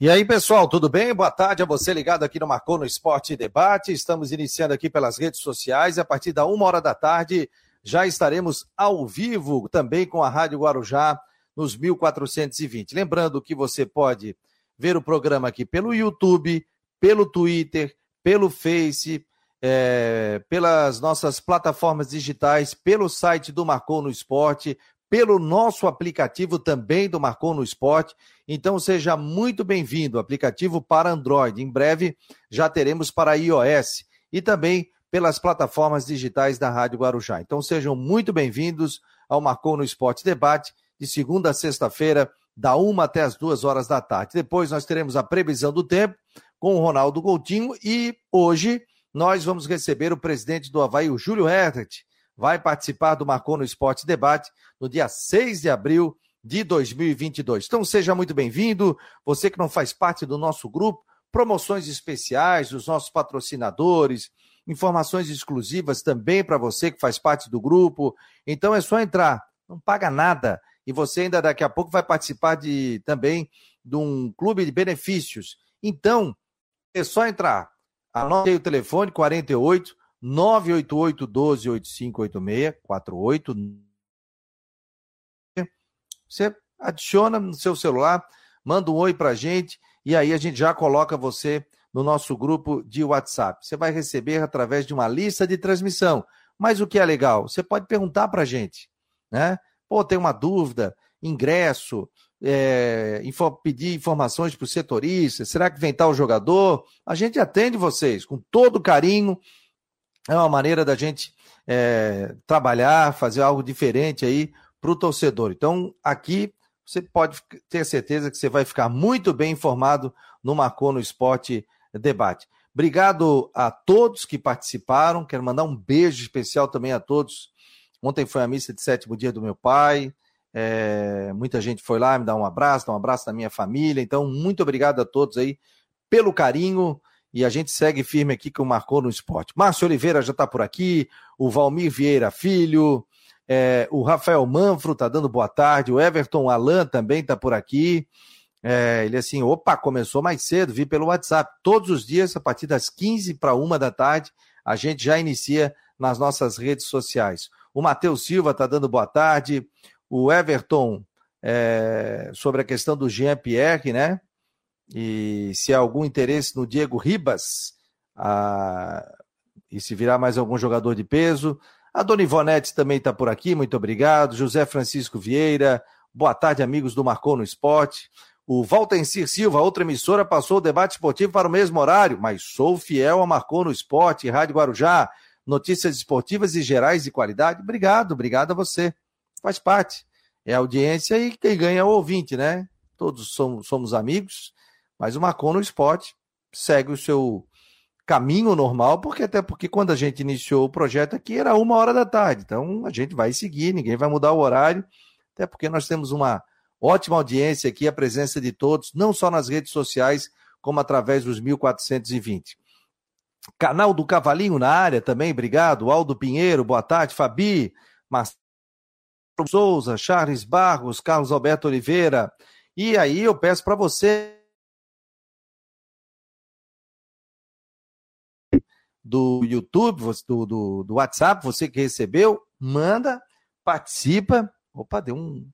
E aí, pessoal, tudo bem? Boa tarde a você ligado aqui no Marcou no Esporte Debate. Estamos iniciando aqui pelas redes sociais e a partir da uma hora da tarde já estaremos ao vivo também com a Rádio Guarujá nos 1420. Lembrando que você pode ver o programa aqui pelo YouTube, pelo Twitter, pelo Face, é, pelas nossas plataformas digitais, pelo site do Marcou no Esporte, pelo nosso aplicativo também do Marcou no Esporte. Então seja muito bem-vindo, aplicativo para Android. Em breve já teremos para iOS e também pelas plataformas digitais da Rádio Guarujá. Então sejam muito bem-vindos ao Marcou no Esporte Debate, de segunda a sexta-feira, da uma até as duas horas da tarde. Depois nós teremos a previsão do tempo com o Ronaldo Coutinho e hoje nós vamos receber o presidente do Havaí, o Júlio Hertet, vai participar do Marcou no Esporte Debate no dia 6 de abril de 2022. Então seja muito bem-vindo, você que não faz parte do nosso grupo, promoções especiais dos nossos patrocinadores, informações exclusivas também para você que faz parte do grupo. Então é só entrar, não paga nada e você ainda daqui a pouco vai participar de também de um clube de benefícios. Então, é só entrar. Anote aí o telefone 48 988 12 8586 48 Você adiciona no seu celular, manda um oi pra gente e aí a gente já coloca você no nosso grupo de WhatsApp. Você vai receber através de uma lista de transmissão. Mas o que é legal? Você pode perguntar pra gente, né? Pô, tem uma dúvida, ingresso, é, info, pedir informações para o setorista, será que vem tal jogador? A gente atende vocês com todo carinho, é uma maneira da gente é, trabalhar, fazer algo diferente aí para o torcedor. Então, aqui você pode ter certeza que você vai ficar muito bem informado no Marcou no Esporte Debate. Obrigado a todos que participaram. Quero mandar um beijo especial também a todos. Ontem foi a missa de sétimo dia do meu pai. É, muita gente foi lá me dar um abraço, dar um abraço da minha família. Então, muito obrigado a todos aí pelo carinho. E a gente segue firme aqui com o Marcou no Esporte. Márcio Oliveira já está por aqui, o Valmir Vieira Filho, é, o Rafael Manfro está dando boa tarde, o Everton Alan também está por aqui. É, ele assim, opa, começou mais cedo, vi pelo WhatsApp. Todos os dias, a partir das 15 para uma da tarde, a gente já inicia nas nossas redes sociais. O Matheus Silva está dando boa tarde. O Everton, é, sobre a questão do Jean Pierre, né? E se há algum interesse no Diego Ribas, a... e se virar mais algum jogador de peso. A Dona Ivonete também está por aqui, muito obrigado. José Francisco Vieira, boa tarde, amigos do Marcou no Esporte. O Valtencir Silva, outra emissora, passou o debate esportivo para o mesmo horário, mas sou fiel a Marcou no Esporte, Rádio Guarujá, notícias esportivas e gerais de qualidade. Obrigado, obrigado a você. Faz parte. É audiência e quem ganha é o ouvinte, né? Todos somos, somos amigos mas o Marcon no esporte segue o seu caminho normal, porque até porque quando a gente iniciou o projeto aqui era uma hora da tarde. Então a gente vai seguir, ninguém vai mudar o horário, até porque nós temos uma ótima audiência aqui, a presença de todos, não só nas redes sociais, como através dos 1420. Canal do Cavalinho na área também, obrigado. Aldo Pinheiro, boa tarde. Fabi, Marcelo Souza, Charles Barros, Carlos Alberto Oliveira. E aí eu peço para você do YouTube, do, do, do WhatsApp, você que recebeu, manda, participa. Opa, deu um,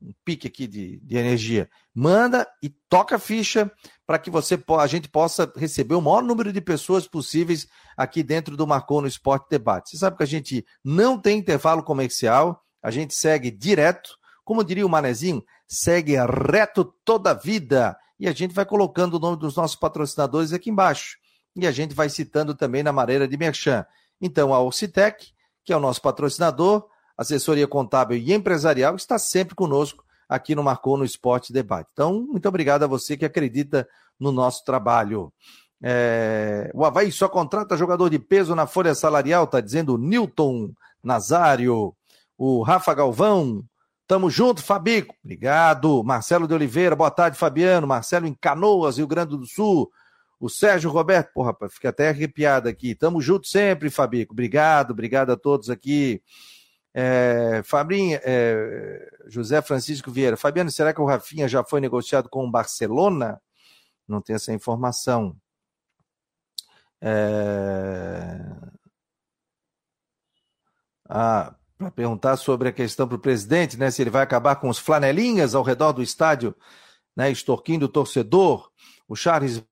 um pique aqui de, de energia. Manda e toca a ficha para que você a gente possa receber o maior número de pessoas possíveis aqui dentro do Marcou no Esporte Debate. Você sabe que a gente não tem intervalo comercial, a gente segue direto, como diria o Manezinho, segue reto toda a vida. E a gente vai colocando o nome dos nossos patrocinadores aqui embaixo e a gente vai citando também na maneira de merchan. Então, a Orcitec, que é o nosso patrocinador, assessoria contábil e empresarial, está sempre conosco aqui no Marcou no Esporte Debate. Então, muito obrigado a você que acredita no nosso trabalho. É... O Havaí só contrata jogador de peso na folha salarial, está dizendo o Newton Nazário, o Rafa Galvão. Tamo junto, Fabico. Obrigado. Marcelo de Oliveira, boa tarde, Fabiano. Marcelo em Canoas, Rio Grande do Sul. O Sérgio Roberto, porra, fica até arrepiado aqui. Tamo junto sempre, Fabico. Obrigado, obrigado a todos aqui. É, Fabrinho, é, José Francisco Vieira. Fabiano, será que o Rafinha já foi negociado com o Barcelona? não tem essa informação. É... Ah, para perguntar sobre a questão para o presidente, né? Se ele vai acabar com os flanelinhas ao redor do estádio, né? Extorquindo o torcedor. O Charles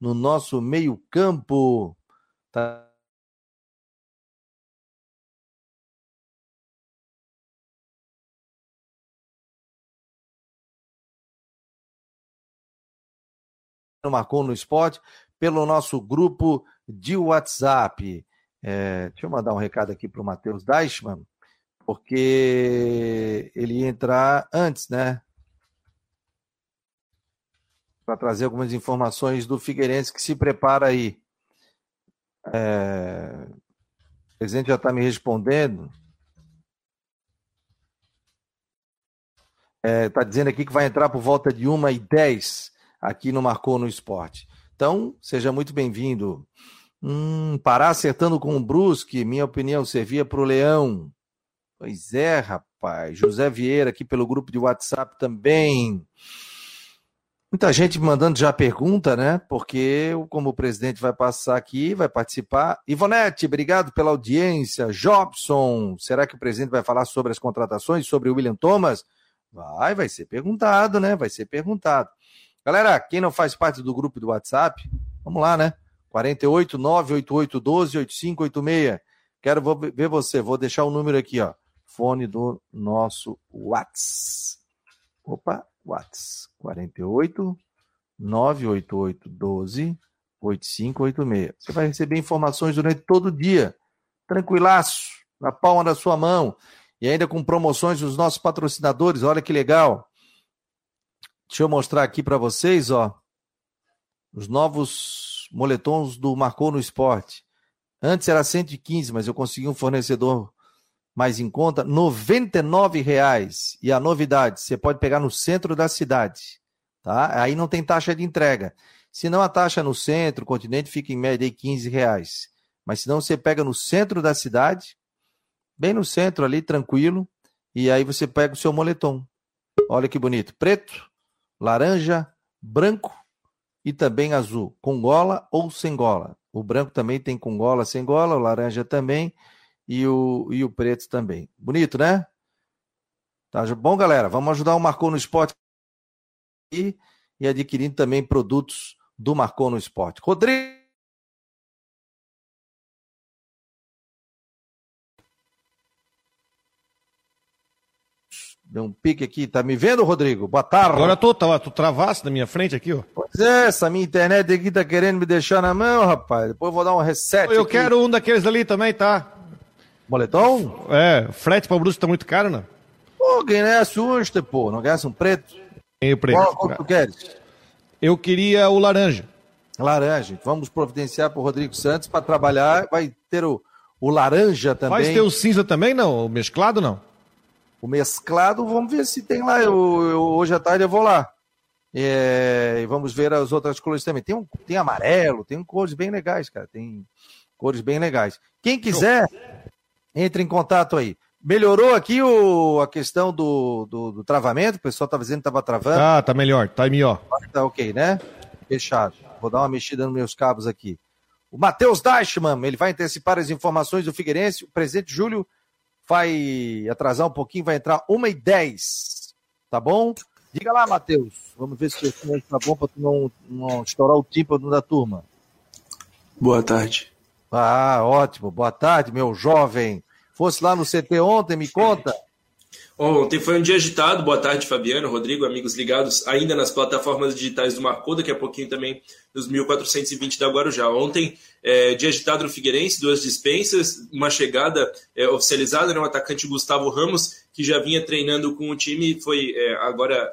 no nosso meio-campo. Tá marcou no esporte pelo nosso grupo de WhatsApp. É, deixa eu mandar um recado aqui para o Matheus Deichmann, porque ele ia entrar antes, né? Para trazer algumas informações do Figueirense que se prepara aí. É, o presidente já está me respondendo. Está é, tá dizendo aqui que vai entrar por volta de 1 e 10 aqui no Marcou no Esporte. Então, seja muito bem-vindo. Hum, parar acertando com o Brusque, minha opinião, servia para o Leão. Pois é, rapaz. José Vieira aqui pelo grupo de WhatsApp também. Muita gente mandando já pergunta, né? Porque como o presidente vai passar aqui, vai participar. Ivonete, obrigado pela audiência. Jobson, será que o presidente vai falar sobre as contratações, sobre o William Thomas? Vai, vai ser perguntado, né? Vai ser perguntado. Galera, quem não faz parte do grupo do WhatsApp, vamos lá, né? 48 988 12 8586. Quero ver você, vou deixar o número aqui, ó. Fone do nosso WhatsApp. Opa, WhatsApp. 48 988 12 8586. Você vai receber informações durante todo o dia. Tranquilaço, na palma da sua mão. E ainda com promoções dos nossos patrocinadores. Olha que legal. Deixa eu mostrar aqui para vocês, ó, os novos moletons do Marcou no Esporte. Antes era 115, mas eu consegui um fornecedor mais em conta, R$ 99,00. E a novidade, você pode pegar no centro da cidade, tá? Aí não tem taxa de entrega. Se não a taxa no centro, o continente fica em média de 15 reais. Mas se não você pega no centro da cidade, bem no centro ali, tranquilo, e aí você pega o seu moletom. Olha que bonito, preto, laranja, branco e também azul, com gola ou sem gola. O branco também tem com gola, sem gola, o laranja também e o, e o preto também. Bonito, né? Tá bom, galera? Vamos ajudar o Marcou no Esporte e, e adquirindo também produtos do Marcou no Esporte. Rodrigo. Deu um pique aqui. Tá me vendo, Rodrigo? Boa tarde. Agora tô, tá, tu travasse na minha frente aqui, ó. Pois é, essa minha internet aqui tá querendo me deixar na mão, rapaz. Depois eu vou dar um reset. Eu aqui. quero um daqueles ali também, tá? Boletom? É, frete pra Brusque tá muito caro, né? Pô, quem é hoje, pô? Não quer um preto? Tem o preto. Qual, qual tu queres? Eu queria o laranja. Laranja. Vamos providenciar pro Rodrigo Santos para trabalhar. Vai ter o, o laranja também. Vai ter o cinza também, não? O mesclado, não? O mesclado, vamos ver se tem lá. Eu, eu hoje à tarde eu vou lá. É, e vamos ver as outras cores também. Tem, um, tem amarelo, tem cores bem legais, cara. Tem cores bem legais. Quem quiser, entre em contato aí. Melhorou aqui o, a questão do, do, do travamento? O pessoal estava dizendo que estava travando. Ah, tá melhor, tá melhor. Tá ok, né? Fechado. Vou dar uma mexida nos meus cabos aqui. O Matheus Deichmann, ele vai antecipar as informações do Figueirense. O presidente Júlio vai atrasar um pouquinho, vai entrar 1 e 10 tá bom? Diga lá, Matheus. Vamos ver se o senhor está bom para não, não estourar o tímpano da turma. Boa tarde. Ah, ótimo. Boa tarde, meu jovem. Fosse lá no CT ontem, me conta. Ontem foi um dia agitado. Boa tarde, Fabiano, Rodrigo, amigos ligados ainda nas plataformas digitais do Marcou, daqui a pouquinho também nos 1420 da Guarujá. Ontem, é, dia agitado no Figueirense, duas dispensas, uma chegada é, oficializada, né, o atacante Gustavo Ramos, que já vinha treinando com o time, foi é, agora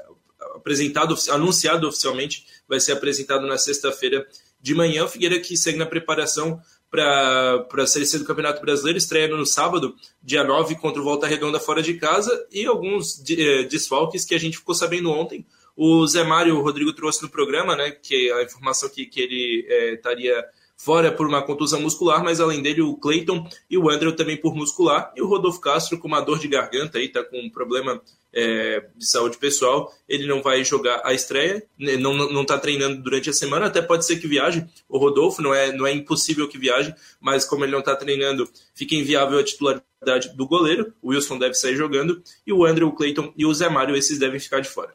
apresentado, anunciado oficialmente, vai ser apresentado na sexta-feira de manhã. O Figueira que segue na preparação para a Série C do Campeonato Brasileiro, estreando no sábado, dia 9, contra o Volta Redonda fora de casa, e alguns eh, desfalques que a gente ficou sabendo ontem. O Zé Mário, o Rodrigo trouxe no programa, né, que a informação que, que ele eh, estaria fora por uma contusão muscular, mas além dele o Clayton e o Andrew também por muscular, e o Rodolfo Castro com uma dor de garganta aí, tá com um problema é, de saúde pessoal, ele não vai jogar a estreia, né, não, não, não tá treinando durante a semana, até pode ser que viaje, o Rodolfo não é, não é impossível que viaje, mas como ele não tá treinando, fica inviável a titularidade do goleiro, o Wilson deve sair jogando, e o Andrew, o Clayton e o Zé Mário, esses devem ficar de fora.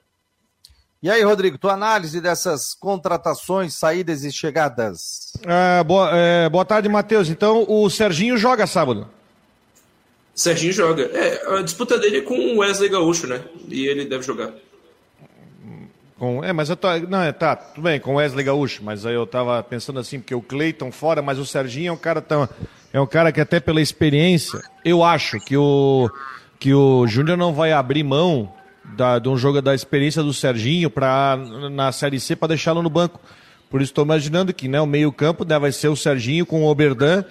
E aí, Rodrigo, tua análise dessas contratações, saídas e chegadas? É, boa, é, boa tarde, Matheus. Então, o Serginho joga sábado. Serginho joga. É, a disputa dele é com o Wesley Gaúcho, né? E ele deve jogar. Com, é, mas eu tô. Não, é, tá, tudo bem, com o Wesley Gaúcho, mas aí eu tava pensando assim, porque o Cleiton fora, mas o Serginho é um cara tão. É um cara que até pela experiência, eu acho que o. Que o Júnior não vai abrir mão da, de um jogo da experiência do Serginho para na Série C para deixá-lo no banco. Por isso estou imaginando que né, o meio-campo né, vai ser o Serginho com o Oberdan.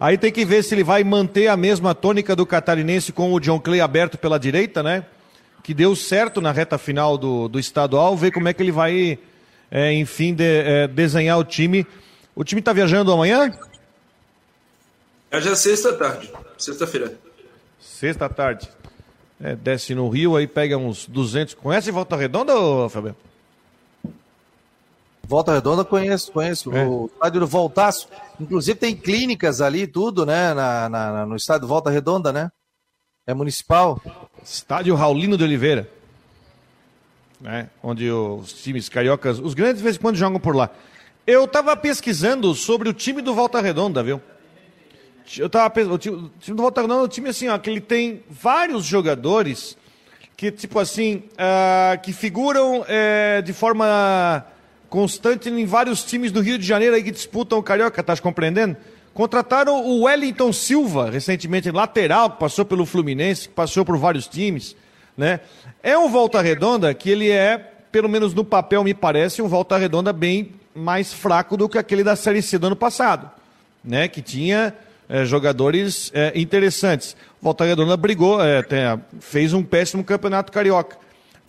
Aí tem que ver se ele vai manter a mesma tônica do catarinense com o John Clay aberto pela direita, né? Que deu certo na reta final do, do estadual, ver como é que ele vai, é, enfim, de, é, desenhar o time. O time está viajando amanhã? É já sexta tarde, sexta-feira. Sexta tarde. É, desce no Rio, aí pega uns 200. Conhece Volta Redonda, Fabiano? Volta Redonda conheço, conheço. É. O estádio do Voltaço. Inclusive tem clínicas ali, tudo, né? Na, na, no estádio Volta Redonda, né? É municipal. Estádio Raulino de Oliveira. Né? Onde os times cariocas, os grandes de vez em quando jogam por lá. Eu estava pesquisando sobre o time do Volta Redonda, viu? Eu tava pensando, o time, do Volta Redonda é um time assim, ó, que ele tem vários jogadores que, tipo assim, uh, que figuram uh, de forma constante em vários times do Rio de Janeiro aí que disputam o Carioca, tá compreendendo? Contrataram o Wellington Silva, recentemente, lateral, que passou pelo Fluminense, que passou por vários times, né? É um Volta Redonda que ele é, pelo menos no papel me parece, um Volta Redonda bem mais fraco do que aquele da Série C do ano passado, né? Que tinha é, jogadores é, interessantes. Volta Redonda brigou, é, tem, fez um péssimo campeonato carioca.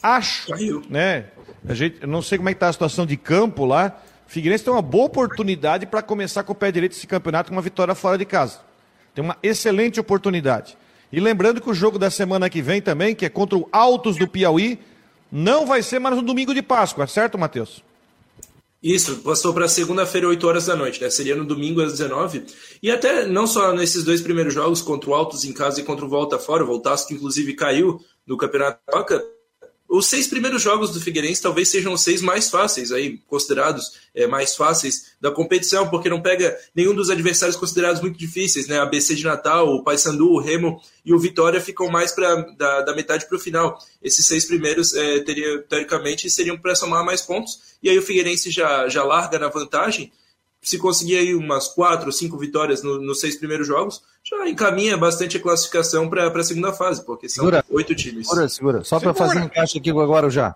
Acho, Caiu. né? A gente, eu não sei como é que está a situação de campo lá. Figueirense tem uma boa oportunidade para começar com o pé direito esse campeonato com uma vitória fora de casa. Tem uma excelente oportunidade. E lembrando que o jogo da semana que vem também, que é contra o Altos do Piauí, não vai ser mais no domingo de Páscoa, certo, Matheus? Isso, passou para segunda-feira, 8 horas da noite, né? Seria no domingo às 19. E até não só nesses dois primeiros jogos, contra o Altos em casa e contra o Volta Fora, o Voltaço que inclusive caiu no Campeonato Toca, os seis primeiros jogos do Figueirense talvez sejam os seis mais fáceis, aí considerados é, mais fáceis da competição, porque não pega nenhum dos adversários considerados muito difíceis, né? A BC de Natal, o Paysandu, o Remo e o Vitória ficam mais pra, da, da metade para o final. Esses seis primeiros, é, teria, teoricamente, seriam para somar mais pontos, e aí o Figueirense já, já larga na vantagem. Se conseguir aí umas quatro ou cinco vitórias no, nos seis primeiros jogos, já encaminha bastante a classificação para a segunda fase, porque são segura, oito times. Segura, segura. Só para fazer um encaixe aqui agora já.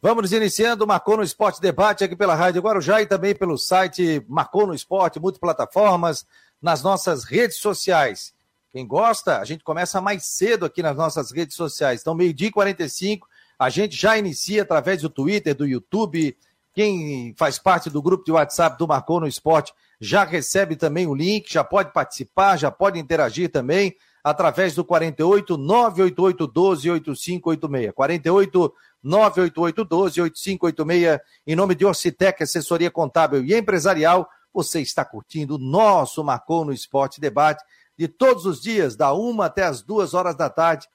Vamos iniciando o Marcou no Esporte Debate aqui pela Rádio Guarujá e também pelo site Marcou no Esporte, multiplataformas, nas nossas redes sociais. Quem gosta, a gente começa mais cedo aqui nas nossas redes sociais. Então, meio-dia e 45, a gente já inicia através do Twitter, do YouTube, Quem faz parte do grupo de WhatsApp do Marcou no Esporte já recebe também o link, já pode participar, já pode interagir também através do 48 988 12 8586. 48 988 12 8586. Em nome de Orcitec, assessoria contábil e empresarial, você está curtindo o nosso Marcou no Esporte Debate de todos os dias, da uma até as duas horas da tarde.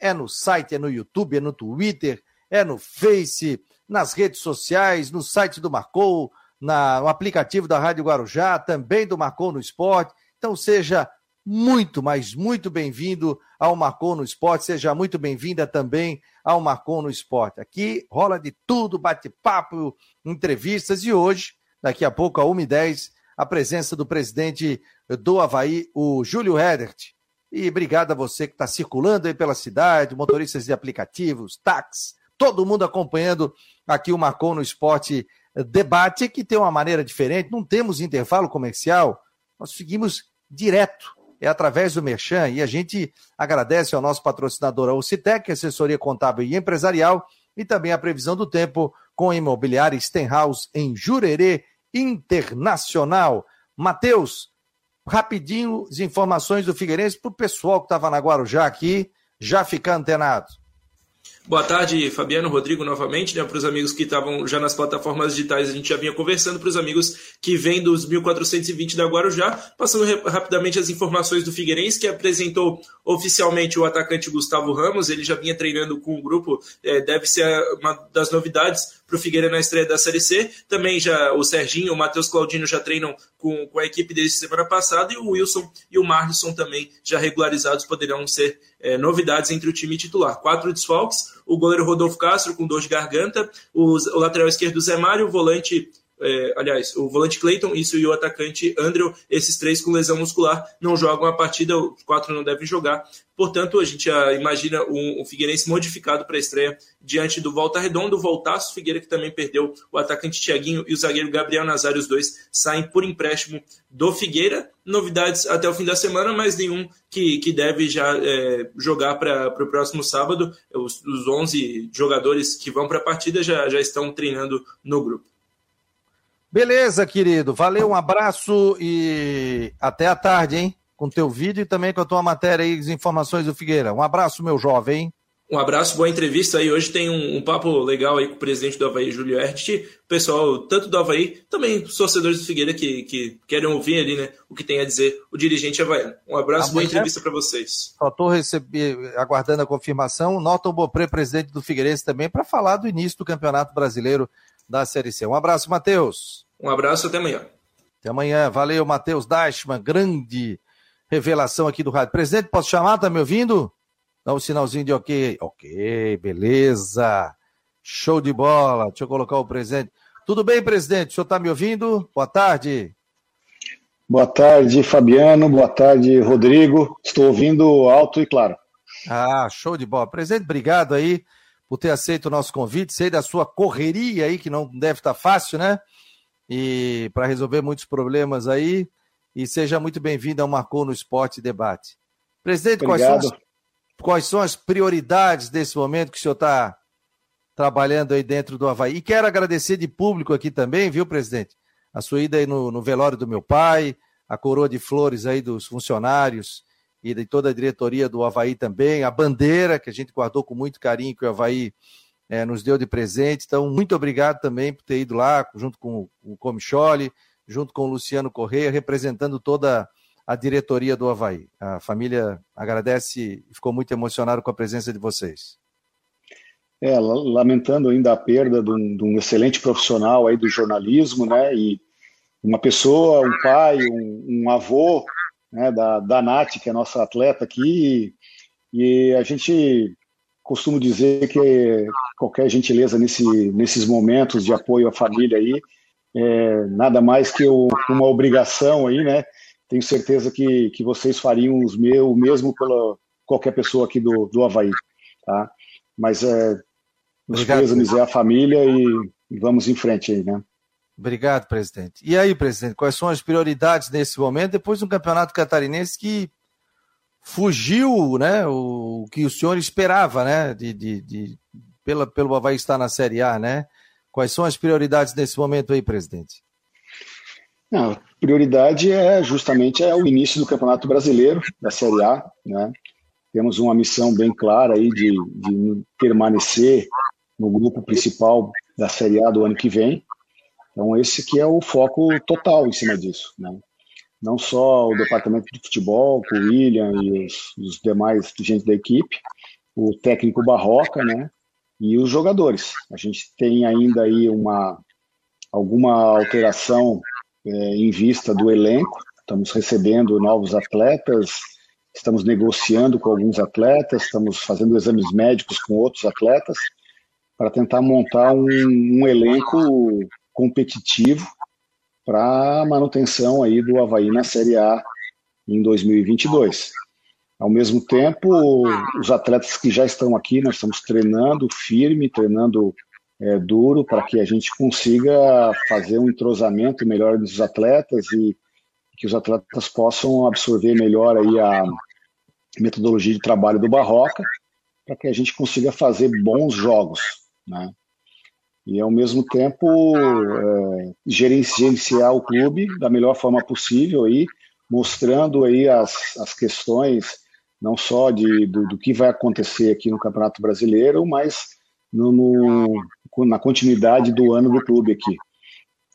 É no site, é no YouTube, é no Twitter, é no Face, nas redes sociais, no site do Marcou, na, no aplicativo da Rádio Guarujá, também do Marcou no Esporte. Então seja muito, mas muito bem-vindo ao Marcou no Esporte, seja muito bem-vinda também ao Marcou no Esporte. Aqui rola de tudo, bate-papo, entrevistas e hoje, daqui a pouco, a 1h10, a presença do presidente do Havaí, o Júlio Hedert. E obrigado a você que está circulando aí pela cidade, motoristas de aplicativos, táxis, todo mundo acompanhando aqui o Marcou no Esporte Debate, que tem uma maneira diferente. Não temos intervalo comercial, nós seguimos direto. É através do Merchan e a gente agradece ao nosso patrocinador, a Ocitec, assessoria contábil e empresarial, e também a previsão do tempo com a imobiliária Stenhouse em Jurerê Internacional. Matheus, rapidinho as informações do Figueirense para o pessoal que estava na Guarujá aqui já ficar antenado. Boa tarde, Fabiano, Rodrigo, novamente, né, para os amigos que estavam já nas plataformas digitais, a gente já vinha conversando, para os amigos que vêm dos 1420 da Guarujá, passando rapidamente as informações do Figueirense, que apresentou oficialmente o atacante Gustavo Ramos, ele já vinha treinando com o grupo, é, deve ser uma das novidades para o Figueira na estreia da Série C. Também já o Serginho, o Matheus Claudino já treinam com, com a equipe desde semana passada e o Wilson e o Marlisson também já regularizados poderão ser é, novidades entre o time titular. Quatro desfalques, o goleiro Rodolfo Castro com dor de garganta, o, o lateral esquerdo Zé Mário, o volante é, aliás, o volante Clayton, isso e o atacante Andrew, esses três com lesão muscular, não jogam a partida, os quatro não devem jogar. Portanto, a gente já imagina um Figueirense modificado para a estreia diante do Volta Redondo, o Voltaço Figueira, que também perdeu o atacante Tiaguinho e o zagueiro Gabriel Nazário, os dois saem por empréstimo do Figueira. Novidades até o fim da semana, mas nenhum que, que deve já é, jogar para o próximo sábado. Os, os 11 jogadores que vão para a partida já, já estão treinando no grupo. Beleza, querido. Valeu, um abraço e até a tarde, hein? Com teu vídeo e também com a tua matéria aí, as informações do Figueira. Um abraço, meu jovem. Um abraço, boa entrevista aí. Hoje tem um, um papo legal aí com o presidente do Havaí, Júlio Ert. Pessoal, tanto do Havaí, também torcedores do Figueira que, que querem ouvir ali, né, o que tem a dizer o dirigente havaiano. Um abraço, boa entrevista para vocês. Só estou aguardando a confirmação. Nota o Bopré, presidente do Figueirense, também, para falar do início do Campeonato Brasileiro da Série C. Um abraço, Matheus. Um abraço, até amanhã. Até amanhã. Valeu, Matheus Dashman, grande revelação aqui do rádio. Presidente, posso chamar? Tá me ouvindo? Dá um sinalzinho de ok. Ok, beleza. Show de bola. Deixa eu colocar o presidente. Tudo bem, presidente? O senhor está me ouvindo? Boa tarde. Boa tarde, Fabiano. Boa tarde, Rodrigo. Estou ouvindo alto e claro. Ah, show de bola. Presidente, obrigado aí por ter aceito o nosso convite. Sei da sua correria aí, que não deve estar fácil, né? E para resolver muitos problemas aí. E seja muito bem-vindo ao Marcou no Esporte Debate. Presidente, quais são, as, quais são, as, prioridades desse momento que o senhor está trabalhando aí dentro do Havaí? E quero agradecer de público aqui também, viu, presidente? A sua ida aí no, no velório do meu pai, a coroa de flores aí dos funcionários e de toda a diretoria do Havaí também, a bandeira que a gente guardou com muito carinho, que o Havaí é, nos deu de presente. Então, muito obrigado também por ter ido lá, junto com o Comicholi, junto com o Luciano Correia, representando toda a diretoria do Havaí. A família agradece e ficou muito emocionada com a presença de vocês. É, lamentando ainda a perda de um, de um excelente profissional aí do jornalismo, né, e uma pessoa, um pai, um, um avô, né, da, da Nath, que é nossa atleta aqui, e, e a gente costuma dizer que qualquer gentileza nesse, nesses momentos de apoio à família aí, é nada mais que o, uma obrigação aí, né? Tenho certeza que, que vocês fariam os meu, o mesmo pela qualquer pessoa aqui do, do Havaí, tá? Mas é, os pêsames é a família e, e vamos em frente aí, né? Obrigado, presidente. E aí, presidente, quais são as prioridades nesse momento, depois de um campeonato catarinense que fugiu né, o que o senhor esperava, né? De, de, de, pela, pelo Havaí estar na Série A, né? Quais são as prioridades nesse momento aí, presidente? A prioridade é justamente é o início do Campeonato Brasileiro, da Série A. Né? Temos uma missão bem clara aí de, de permanecer no grupo principal da Série A do ano que vem. Então, esse que é o foco total em cima disso. Né? Não só o departamento de futebol, com o William e os, os demais gente da equipe, o técnico Barroca, né? e os jogadores. A gente tem ainda aí uma alguma alteração é, em vista do elenco. Estamos recebendo novos atletas, estamos negociando com alguns atletas, estamos fazendo exames médicos com outros atletas para tentar montar um, um elenco competitivo para manutenção aí do Havaí na Série A em 2022. Ao mesmo tempo, os atletas que já estão aqui, nós estamos treinando firme, treinando é, duro para que a gente consiga fazer um entrosamento melhor dos atletas e que os atletas possam absorver melhor aí a metodologia de trabalho do Barroca para que a gente consiga fazer bons jogos, né? E ao mesmo tempo é, gerenciar o clube da melhor forma possível aí, mostrando aí as, as questões não só de, do, do, que vai acontecer aqui no Campeonato Brasileiro, mas no, no, na continuidade do ano do clube aqui.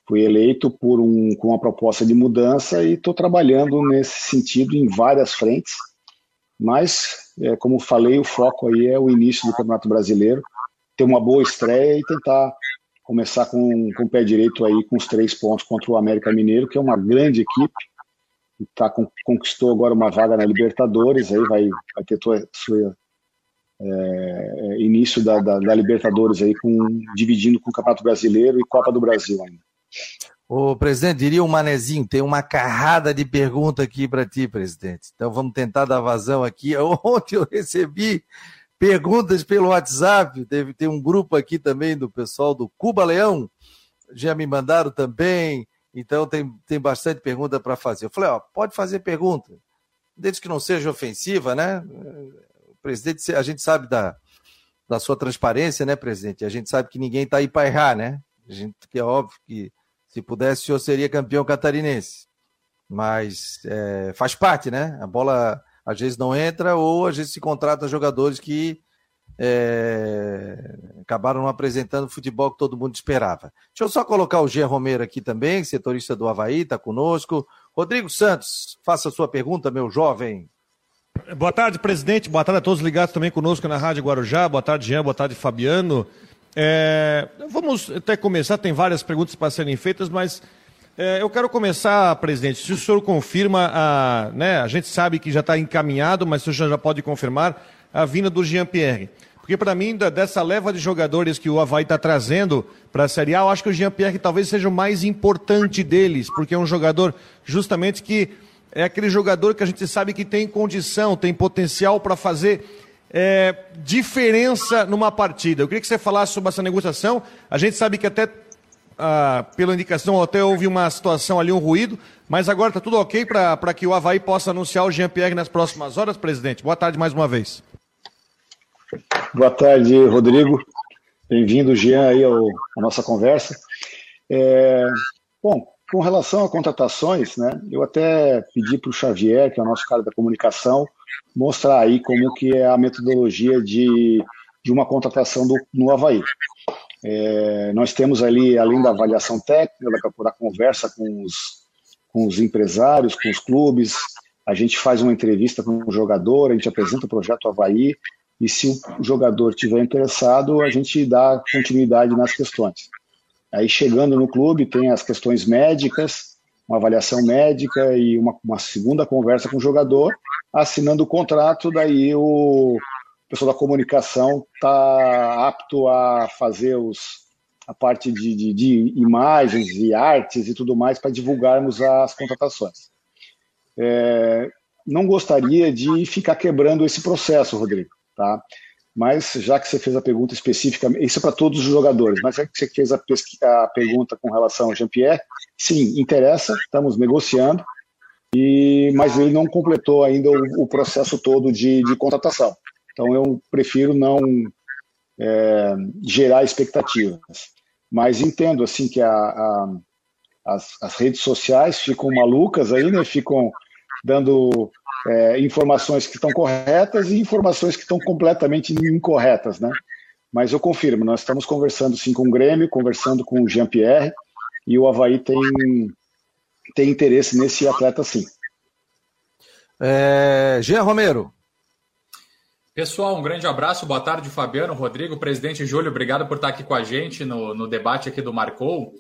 Fui eleito por um, com uma proposta de mudança e estou trabalhando nesse sentido em várias frentes, mas, é, como falei, o foco aí é o início do Campeonato Brasileiro, ter uma boa estreia e tentar começar com, com o pé direito aí com os três pontos contra o América Mineiro, que é uma grande equipe, tá, conquistou agora uma vaga na Libertadores, aí vai, vai ter tua, sua é, início da, da, da, Libertadores aí com dividindo com o Campeonato Brasileiro e Copa do Brasil ainda. O presidente diria o Manezinho, tem uma carrada de pergunta aqui para ti, presidente. Então vamos tentar dar vazão aqui. Ontem eu recebi perguntas pelo WhatsApp, deve ter um grupo aqui também do pessoal do Cuba Leão, já me mandaram também. Então tem, tem bastante pergunta para fazer. Eu falei, ó, pode fazer pergunta, desde que não seja ofensiva, né? O presidente, a gente sabe da, da sua transparência, né, presidente? A gente sabe que ninguém está aí para errar, né? A gente que é óbvio que se pudesse, o senhor seria campeão catarinense. Mas é, faz parte, né? A bola às vezes não entra ou às vezes se contrata jogadores que é, acabaram não apresentando o futebol que todo mundo esperava. Deixa eu só colocar o Gia Romero aqui também, setorista do Havaí, está conosco. Rodrigo Santos, faça a sua pergunta, meu jovem. Boa tarde, presidente. Boa tarde a todos ligados também conosco na Rádio Guarujá. Boa tarde, Jean. Boa tarde, Fabiano. É, vamos até começar, tem várias perguntas para serem feitas, mas eu quero começar, presidente, se o senhor confirma, a, né, a gente sabe que já está encaminhado, mas o senhor já pode confirmar a vinda do Jean-Pierre. Porque para mim, dessa leva de jogadores que o Havaí está trazendo para a Série A, eu acho que o Jean-Pierre talvez seja o mais importante deles, porque é um jogador justamente que é aquele jogador que a gente sabe que tem condição, tem potencial para fazer é, diferença numa partida. Eu queria que você falasse sobre essa negociação. A gente sabe que até, ah, pela indicação, até houve uma situação ali, um ruído, mas agora está tudo ok para que o Havaí possa anunciar o Jean-Pierre nas próximas horas, presidente? Boa tarde mais uma vez. Boa tarde, Rodrigo. Bem-vindo, Jean, aí ao, à nossa conversa. É, bom, com relação a contratações, né, eu até pedi para o Xavier, que é o nosso cara da comunicação, mostrar aí como que é a metodologia de, de uma contratação do, no Havaí. É, nós temos ali, além da avaliação técnica, da, conversa com os, com os empresários, com os clubes, a gente faz uma entrevista com o jogador, a gente apresenta o projeto Havaí, e se o jogador tiver interessado, a gente dá continuidade nas questões. Aí chegando no clube, tem as questões médicas, uma avaliação médica e uma, uma segunda conversa com o jogador, assinando o contrato, daí o pessoal da comunicação está apto a fazer os, a parte de, de, de, imagens e artes e tudo mais para divulgarmos as contratações. É, não gostaria de ficar quebrando esse processo, Rodrigo tá? Mas já que você fez a pergunta específica, isso é para todos os jogadores, mas já que você fez a, a pergunta com relação ao Jean-Pierre, sim, interessa, estamos negociando, e, mas ele não completou ainda o, o processo todo de, de, contratação. Então eu prefiro não é, gerar expectativas. mas entendo assim que a, a as, as, redes sociais ficam malucas aí, né? Ficam dando é, informações que estão corretas e informações que estão completamente incorretas, né? Mas eu confirmo, nós estamos conversando sim com o Grêmio, conversando com o Jean-Pierre, e o Havaí tem, tem interesse nesse atleta sim. É, Jean Romero. Pessoal, um grande abraço, boa tarde, Fabiano, Rodrigo, presidente Júlio, obrigado por estar aqui com a gente no, no debate aqui do Marcou.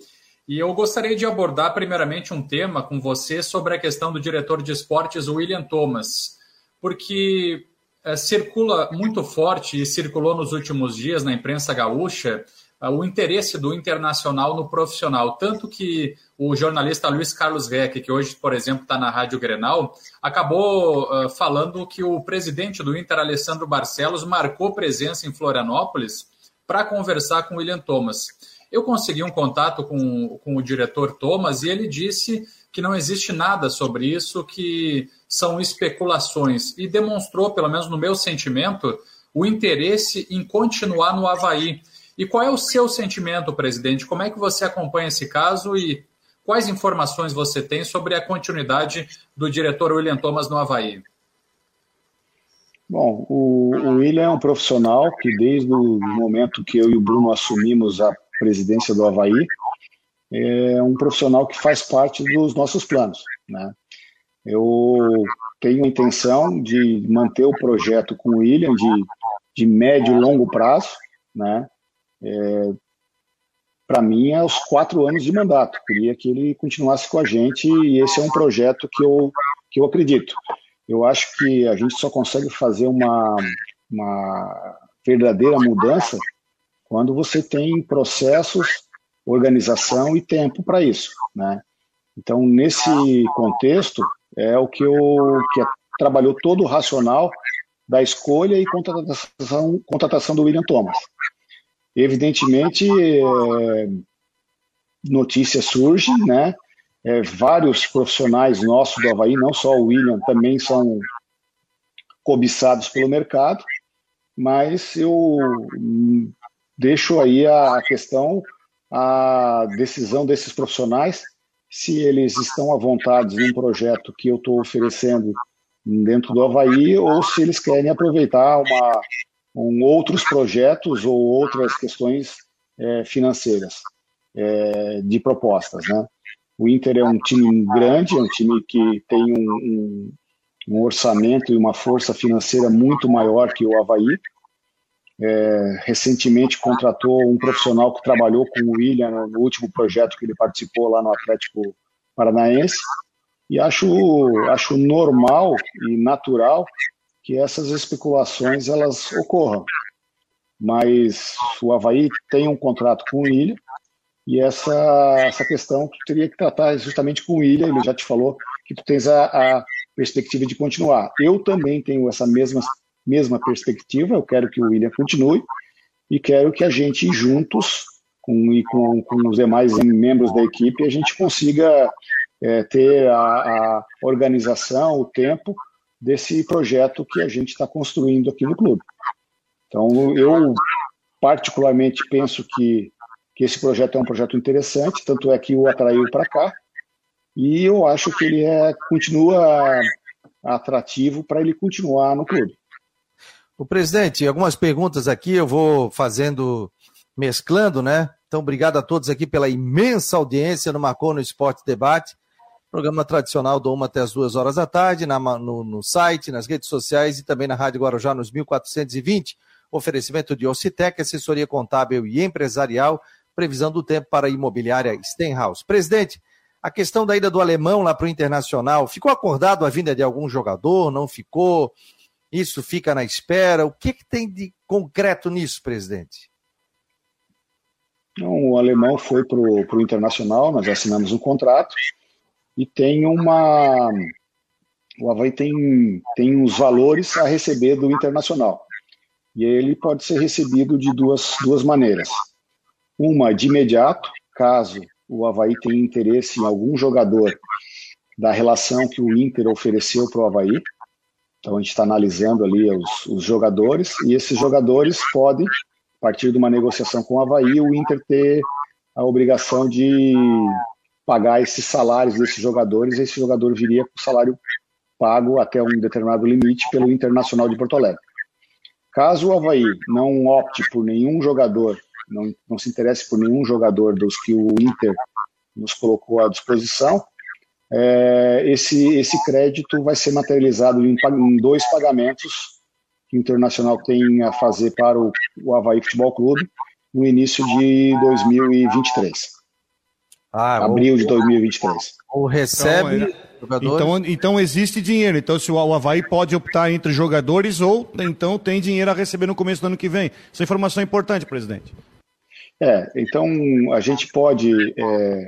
E eu gostaria de abordar primeiramente um tema com você sobre a questão do diretor de esportes, William Thomas, porque é, circula muito forte e circulou nos últimos dias na imprensa gaúcha o interesse do internacional no profissional, tanto que o jornalista Luiz Carlos Reck, que hoje, por exemplo, está na Rádio Grenal, acabou uh, falando que o presidente do Inter, Alessandro Barcelos, marcou presença em Florianópolis para conversar com William Thomas. Eu consegui um contato com, com o diretor Thomas e ele disse que não existe nada sobre isso, que são especulações, e demonstrou, pelo menos no meu sentimento, o interesse em continuar no Havaí. E qual é o seu sentimento, presidente? Como é que você acompanha esse caso e quais informações você tem sobre a continuidade do diretor William Thomas no Havaí? Bom, o, o William é um profissional que desde o momento que eu e o Bruno assumimos a presidência do Havaí, é um profissional que faz parte dos nossos planos. Né? Eu tenho a intenção de manter o projeto com o William de, de médio e longo prazo, né? É, para mim é os quatro anos de mandato. Queria que ele continuasse com a gente e esse é um projeto que eu, que eu acredito. Eu acho que a gente só consegue fazer uma, uma verdadeira mudança quando você tem processos, organização e tempo para isso, né? Então, nesse contexto, é o que, eu, que é, trabalhou todo o racional da escolha e contratação, contratação do William Thomas. Evidentemente, é, notícias surgem, né? É, vários profissionais nossos do Havaí, não só o William, também são cobiçados pelo mercado, mas eu deixo aí a questão, a decisão desses profissionais, se eles estão à vontade num projeto que eu estou oferecendo dentro do Havaí ou se eles querem aproveitar uma, um, outros projetos ou outras questões é, financeiras é, de propostas. Né? O Inter é um time grande, é um time que tem um, um, um orçamento e uma força financeira muito maior que o Havaí, é, recentemente contratou um profissional que trabalhou com o William no último projeto que ele participou lá no Atlético Paranaense. E acho, acho normal e natural que essas especulações elas ocorram. Mas o Havaí tem um contrato com o William e essa, essa questão tu teria que tratar justamente com o William. Ele já te falou que tu tens a, a perspectiva de continuar. Eu também tenho essa mesma mesma perspectiva. Eu quero que o William continue e quero que a gente juntos com, e com, com os demais membros da equipe a gente consiga é, ter a, a, organização, o tempo desse projeto que a gente está construindo aqui no clube. Então, eu particularmente penso que, que esse projeto é um projeto interessante, tanto é que o atraiu para cá, e eu acho que ele é, continua atrativo para ele continuar no clube. O presidente, algumas perguntas aqui eu vou fazendo, mesclando, né? Então, obrigado a todos aqui pela imensa audiência no Marcou no Esporte Debate, programa tradicional do 1 até as 2 horas da tarde, na, no, no, site, nas redes sociais e também na Rádio Guarujá nos 1420. Oferecimento de Ocitec, assessoria contábil e empresarial, previsão do tempo para a imobiliária Stenhouse. Presidente, a questão da ida do alemão lá para o Internacional, ficou acordado a vinda de algum jogador? Não ficou? Isso fica na espera? O que, que tem de concreto nisso, presidente? O alemão foi para o Internacional, nós assinamos um contrato e tem uma. O Havaí tem, tem uns valores a receber do Internacional. E ele pode ser recebido de duas, duas maneiras. Uma de imediato, caso o Havaí tenha interesse em algum jogador da relação que o Inter ofereceu para o Havaí, então a gente está analisando ali os, os, jogadores e esses jogadores podem, a partir de uma negociação com o Havaí, o Inter ter a obrigação de pagar esses salários desses jogadores, esse jogador viria com salário pago até um determinado limite pelo Internacional de Porto Alegre. Caso o Havaí não opte por nenhum jogador, não, não se interesse por nenhum jogador dos que o Inter nos colocou à disposição, é, esse, esse crédito vai ser materializado em, em, dois pagamentos que o Internacional tem a fazer para o, o Havaí Futebol Clube no início de 2023. Ah, abril de 2023. Ou recebe então, é, jogadores. Então, então existe dinheiro. Então, se o Havaí pode optar entre jogadores ou então tem dinheiro a receber no começo do ano que vem. Essa informação é importante, presidente. É, então a gente pode. É,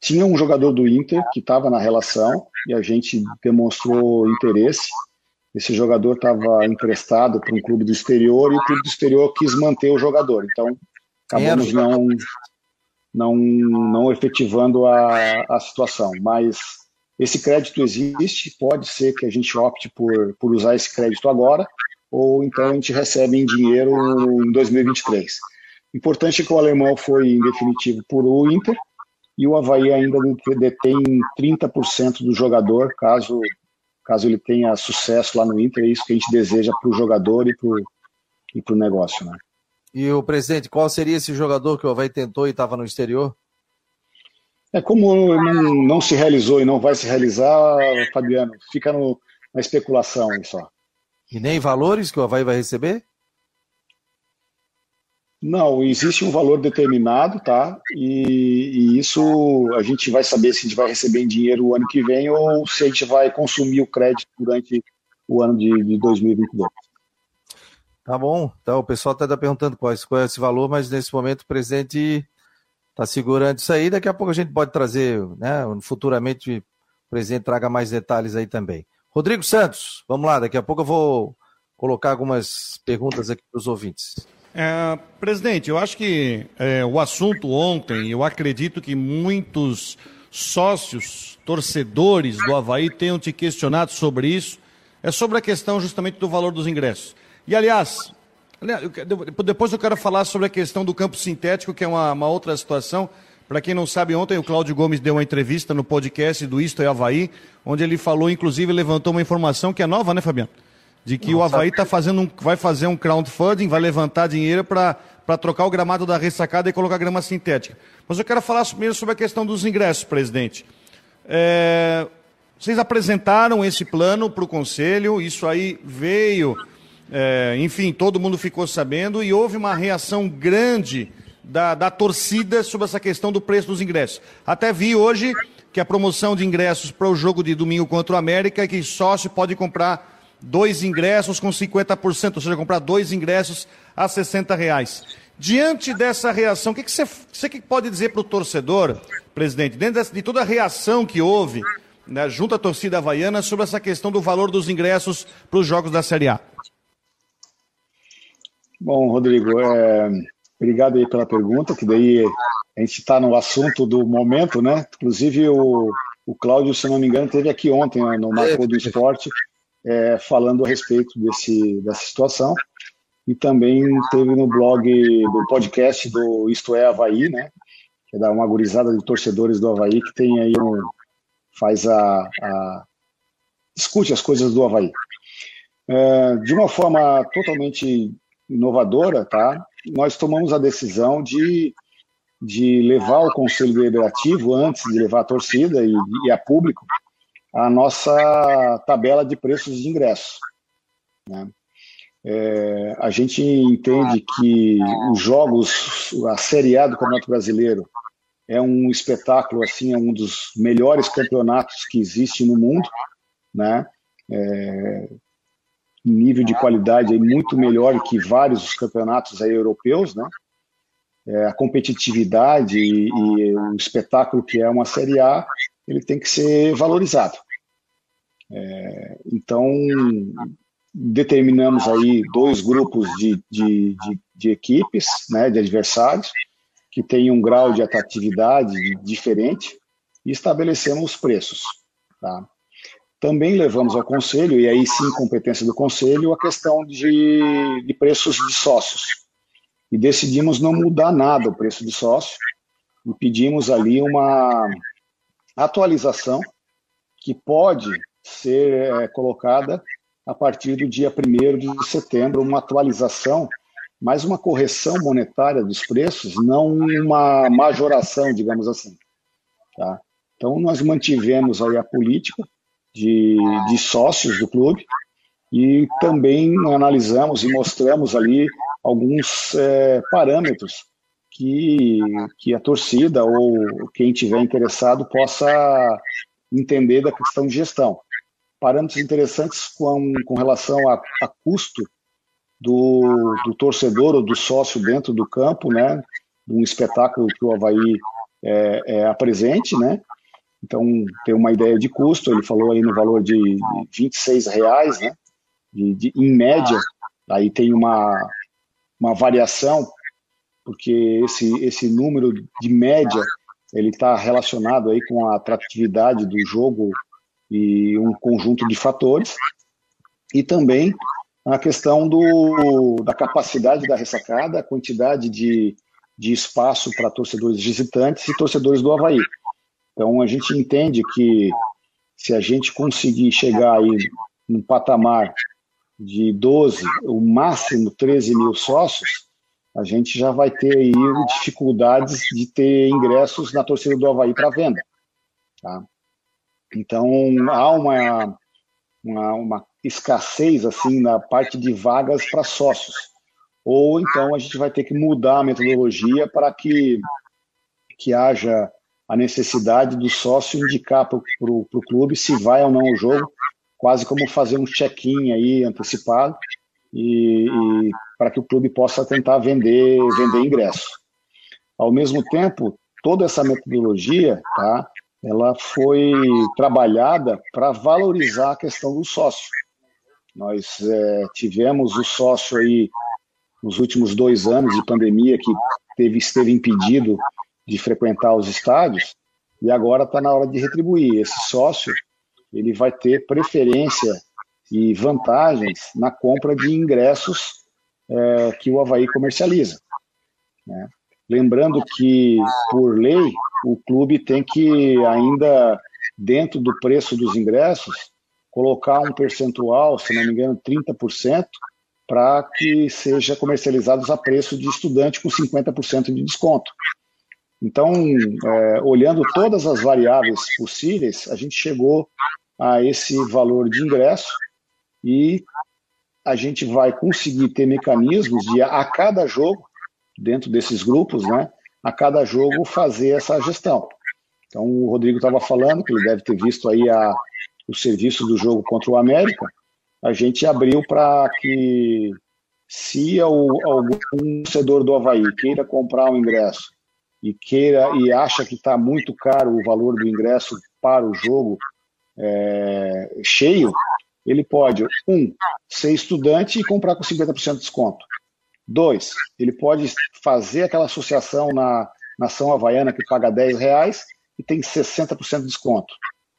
tinha um jogador do Inter que estava na relação e a gente demonstrou interesse. Esse jogador estava emprestado para um clube do exterior e o clube do exterior quis manter o jogador. Então, acabamos não, não, não efetivando a, a situação. Mas esse crédito existe, pode ser que a gente opte por, por usar esse crédito agora, ou então a gente recebe em dinheiro em 2023. Importante é que o alemão foi em definitivo por o Inter e o Havaí ainda detém 30% do jogador, caso, caso ele tenha sucesso lá no Inter. É isso que a gente deseja para o jogador e para o negócio. Né? E o presidente, qual seria esse jogador que o Havaí tentou e estava no exterior? É como não, não, se realizou e não vai se realizar, Fabiano, fica no, na especulação só. E nem valores que o Havaí vai receber? Não, existe um valor determinado, tá? E, e, isso a gente vai saber se a gente vai receber em dinheiro o ano que vem ou se a gente vai consumir o crédito durante o ano de, de 2022. Tá bom. Então, o pessoal está perguntando qual, qual é esse valor, mas nesse momento o presidente está segurando isso aí. Daqui a pouco a gente pode trazer, né? Futuramente o presidente traga mais detalhes aí também. Rodrigo Santos, vamos lá, daqui a pouco eu vou colocar algumas perguntas aqui para os ouvintes. É, presidente, eu acho que é, o assunto ontem, eu acredito que muitos sócios, torcedores do Havaí tenham te questionado sobre isso, é sobre a questão justamente do valor dos ingressos. E aliás, depois eu quero falar sobre a questão do campo sintético, que é uma, uma outra situação. Para quem não sabe, ontem o Cláudio Gomes deu uma entrevista no podcast do Isto é Havaí, onde ele falou, inclusive, levantou uma informação que é nova, né, Fabiano? De que Nossa. o Havaí tá fazendo um, vai fazer um crowdfunding, vai levantar dinheiro para trocar o gramado da ressacada e colocar grama sintética. Mas eu quero falar primeiro sobre a questão dos ingressos, presidente. É, vocês apresentaram esse plano para o Conselho, isso aí veio é, enfim, todo mundo ficou sabendo e houve uma reação grande da, da torcida sobre essa questão do preço dos ingressos. Até vi hoje que a promoção de ingressos para o jogo de domingo contra o América é que sócio pode comprar dois ingressos com 50%, ou seja, comprar dois ingressos a 60 reais. Diante dessa reação, o que, você que pode dizer para o torcedor, presidente, dentro de toda a reação que houve né, junto à torcida havaiana sobre essa questão do valor dos ingressos para os jogos da Série A? Bom, Rodrigo, é, obrigado aí pela pergunta, que daí a gente está no assunto do momento, né? Inclusive o, o Cláudio, se não me engano, teve aqui ontem né, no Marco do Esporte é, falando a respeito desse, dessa situação e também teve no blog do podcast do Isto é Havaí, né? Que é uma gurizada de torcedores do Havaí que tem aí um, faz a, a as coisas do Havaí. É, de uma forma totalmente inovadora, tá? Nós tomamos a decisão de, de levar o Conselho Deliberativo, antes de levar a torcida e, e a público, a nossa tabela de preços de ingresso. Né? É, a gente entende que os jogos, a Série A do Campeonato Brasileiro, é um espetáculo, assim, é um dos melhores campeonatos que existe no mundo, né? É, nível de qualidade aí muito melhor que vários campeonatos europeus, né? É, a competitividade e, e, o espetáculo que é uma Série A, ele tem que ser valorizado. É, então, determinamos aí dois grupos de, de, de, de equipes, né, de adversários, que têm um grau de atratividade diferente e estabelecemos os preços. Tá? Também levamos ao Conselho, e aí sim competência do Conselho, a questão de, de preços de sócios. E decidimos não mudar nada o preço de sócio, e pedimos ali uma atualização que pode ser é, colocada a partir do dia 1 de setembro, uma atualização, mais uma correção monetária dos preços, não uma majoração, digamos assim. Tá? Então, nós mantivemos aí a política de, de sócios do clube e também analisamos e mostramos ali alguns é, parâmetros que, que a torcida ou quem tiver interessado possa entender da questão de gestão. Parâmetros interessantes com, com relação a, a custo do, do, torcedor ou do sócio dentro do campo, né? Um espetáculo que o Havaí é, é apresente, né? Então, tem uma ideia de custo, ele falou aí no valor de 26 reais, né? De, de, em média, aí tem uma, uma variação porque esse, esse número de média ele está relacionado aí com a atratividade do jogo e um conjunto de fatores e também a questão do, da capacidade da ressacada, a quantidade de, de espaço para torcedores visitantes e torcedores do Havaí. Então a gente entende que se a gente conseguir chegar aí num patamar de 12, o máximo 13 mil sócios, a gente já vai ter aí dificuldades de ter ingressos na torcida do Havaí para venda. Tá? Então, há uma, uma, uma, escassez assim na parte de vagas para sócios. Ou então a gente vai ter que mudar a metodologia para que, que haja a necessidade do sócio indicar para o clube se vai ou não o jogo, quase como fazer um check-in aí antecipado e, e para que o clube possa tentar vender, vender ingresso. Ao mesmo tempo, toda essa metodologia, tá, ela foi trabalhada para valorizar a questão do sócio. Nós é, tivemos o sócio aí nos últimos dois anos de pandemia que teve, esteve impedido de frequentar os estádios e agora está na hora de retribuir. Esse sócio ele vai ter preferência e vantagens na compra de ingressos é, que o Havaí comercializa. Né? Lembrando que, por lei, o clube tem que ainda, dentro do preço dos ingressos, colocar um percentual, se não me engano, 30%, para que seja comercializados a preço de estudante com 50% de desconto. Então, é, olhando todas as variáveis possíveis, a gente chegou a esse valor de ingresso e a gente vai conseguir ter mecanismos de, a cada jogo, dentro desses grupos, né, a cada jogo fazer essa gestão. Então, o Rodrigo estava falando que ele deve ter visto aí a, o serviço do jogo contra o América. A gente abriu para que, se algum torcedor do Havaí queira comprar um ingresso e queira e acha que está muito caro o valor do ingresso para o jogo é, cheio, ele pode, um, ser estudante e comprar com 50% de desconto. Dois, ele pode fazer aquela associação na nação havaiana que paga 10 reais e tem 60% de desconto.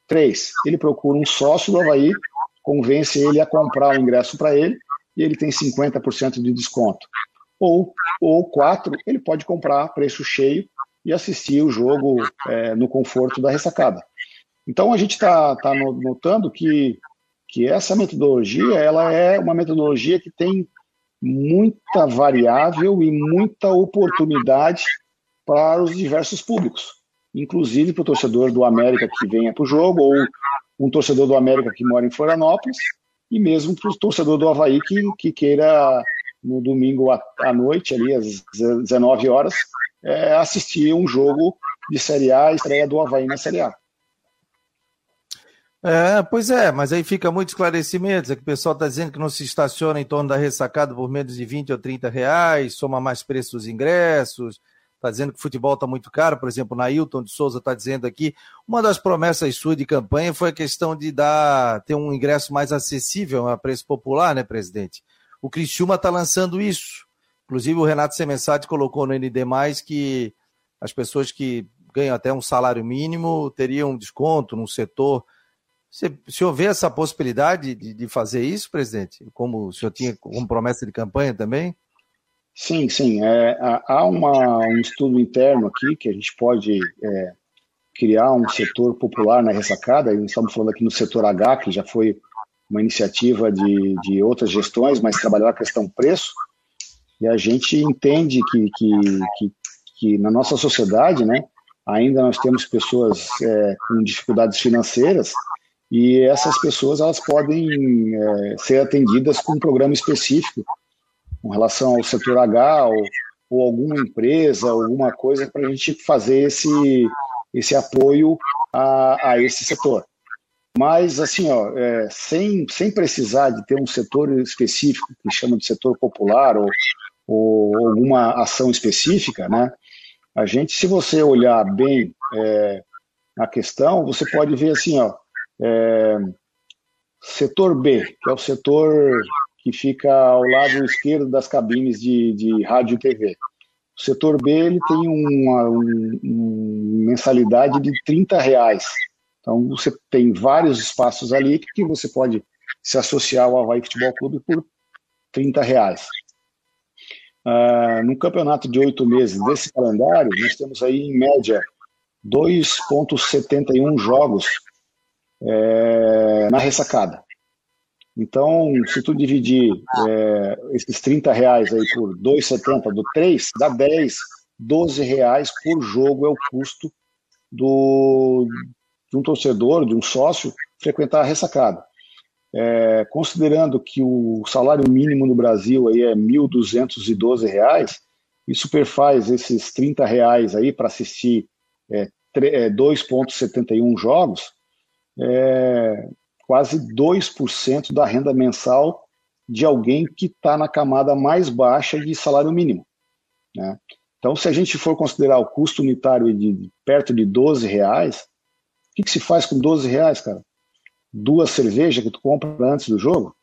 Três, ele procura um sócio do Havaí, convence ele a comprar o ingresso para ele e ele tem 50% de desconto. Ou, ou quatro, ele pode comprar preço cheio e assistir o jogo é, no conforto da ressacada. Então a gente está tá notando que que essa metodologia ela é uma metodologia que tem muita variável e muita oportunidade para os diversos públicos, inclusive para o torcedor do América que venha para o jogo, ou um torcedor do América que mora em Florianópolis, e mesmo para o torcedor do Havaí que, que queira, no domingo à, à noite, ali às 19 horas, é, assistir um jogo de Série A, estreia do Havaí na Série A. É, pois é, mas aí fica muitos esclarecimentos. É que o pessoal está dizendo que não se estaciona em torno da ressacada por menos de 20 ou 30 reais, soma mais preço dos ingressos. Está dizendo que o futebol está muito caro. Por exemplo, Nailton de Souza está dizendo aqui. Uma das promessas suas de campanha foi a questão de dar ter um ingresso mais acessível a preço popular, né, presidente? O Criciúma está lançando isso. Inclusive, o Renato Semensati colocou no ND que as pessoas que ganham até um salário mínimo teriam um desconto no setor o senhor vê essa possibilidade de, de fazer isso, presidente? Como o senhor tinha como promessa de campanha também? Sim, sim. É, há uma, um estudo interno aqui que a gente pode é, criar um setor popular na ressacada. Estamos falando aqui no setor H, que já foi uma iniciativa de, de outras gestões, mas trabalhou a questão preço. E a gente entende que, que, que, que na nossa sociedade, né, ainda nós temos pessoas é, com dificuldades financeiras e essas pessoas elas podem é, ser atendidas com um programa específico com relação ao setor H ou, ou alguma empresa, alguma coisa para a gente fazer esse, esse apoio a, a esse setor. Mas, assim, ó, é, sem, sem precisar de ter um setor específico, que chama de setor popular ou, ou alguma ação específica, né? A gente, se você olhar bem é, a questão, você pode ver assim, ó, é, setor B, que é o setor que fica ao lado esquerdo das cabines de, de rádio e TV. O setor B ele tem uma, uma mensalidade de 30 reais. Então você tem vários espaços ali que você pode se associar ao Havaí Futebol Clube por 30 reais. Uh, no campeonato de oito meses desse calendário, nós temos aí em média 2,71 jogos é, na ressacada. Então, se tu dividir é, esses 30 reais aí por 2,70 do 3, dá 10, 12 reais por jogo é o custo do, de um torcedor, de um sócio, frequentar a ressacada. É, considerando que o salário mínimo no Brasil aí é R$ 1.212, isso perfaz esses 30 reais aí para assistir é, 2,71 é, jogos, é, quase 2% da renda mensal de alguém que está na camada mais baixa de salário mínimo. Né? Então, se a gente for considerar o custo unitário de perto de 12 reais, que, que se faz com 12 reais, cara? duas cervejas que tu compra antes do jogo.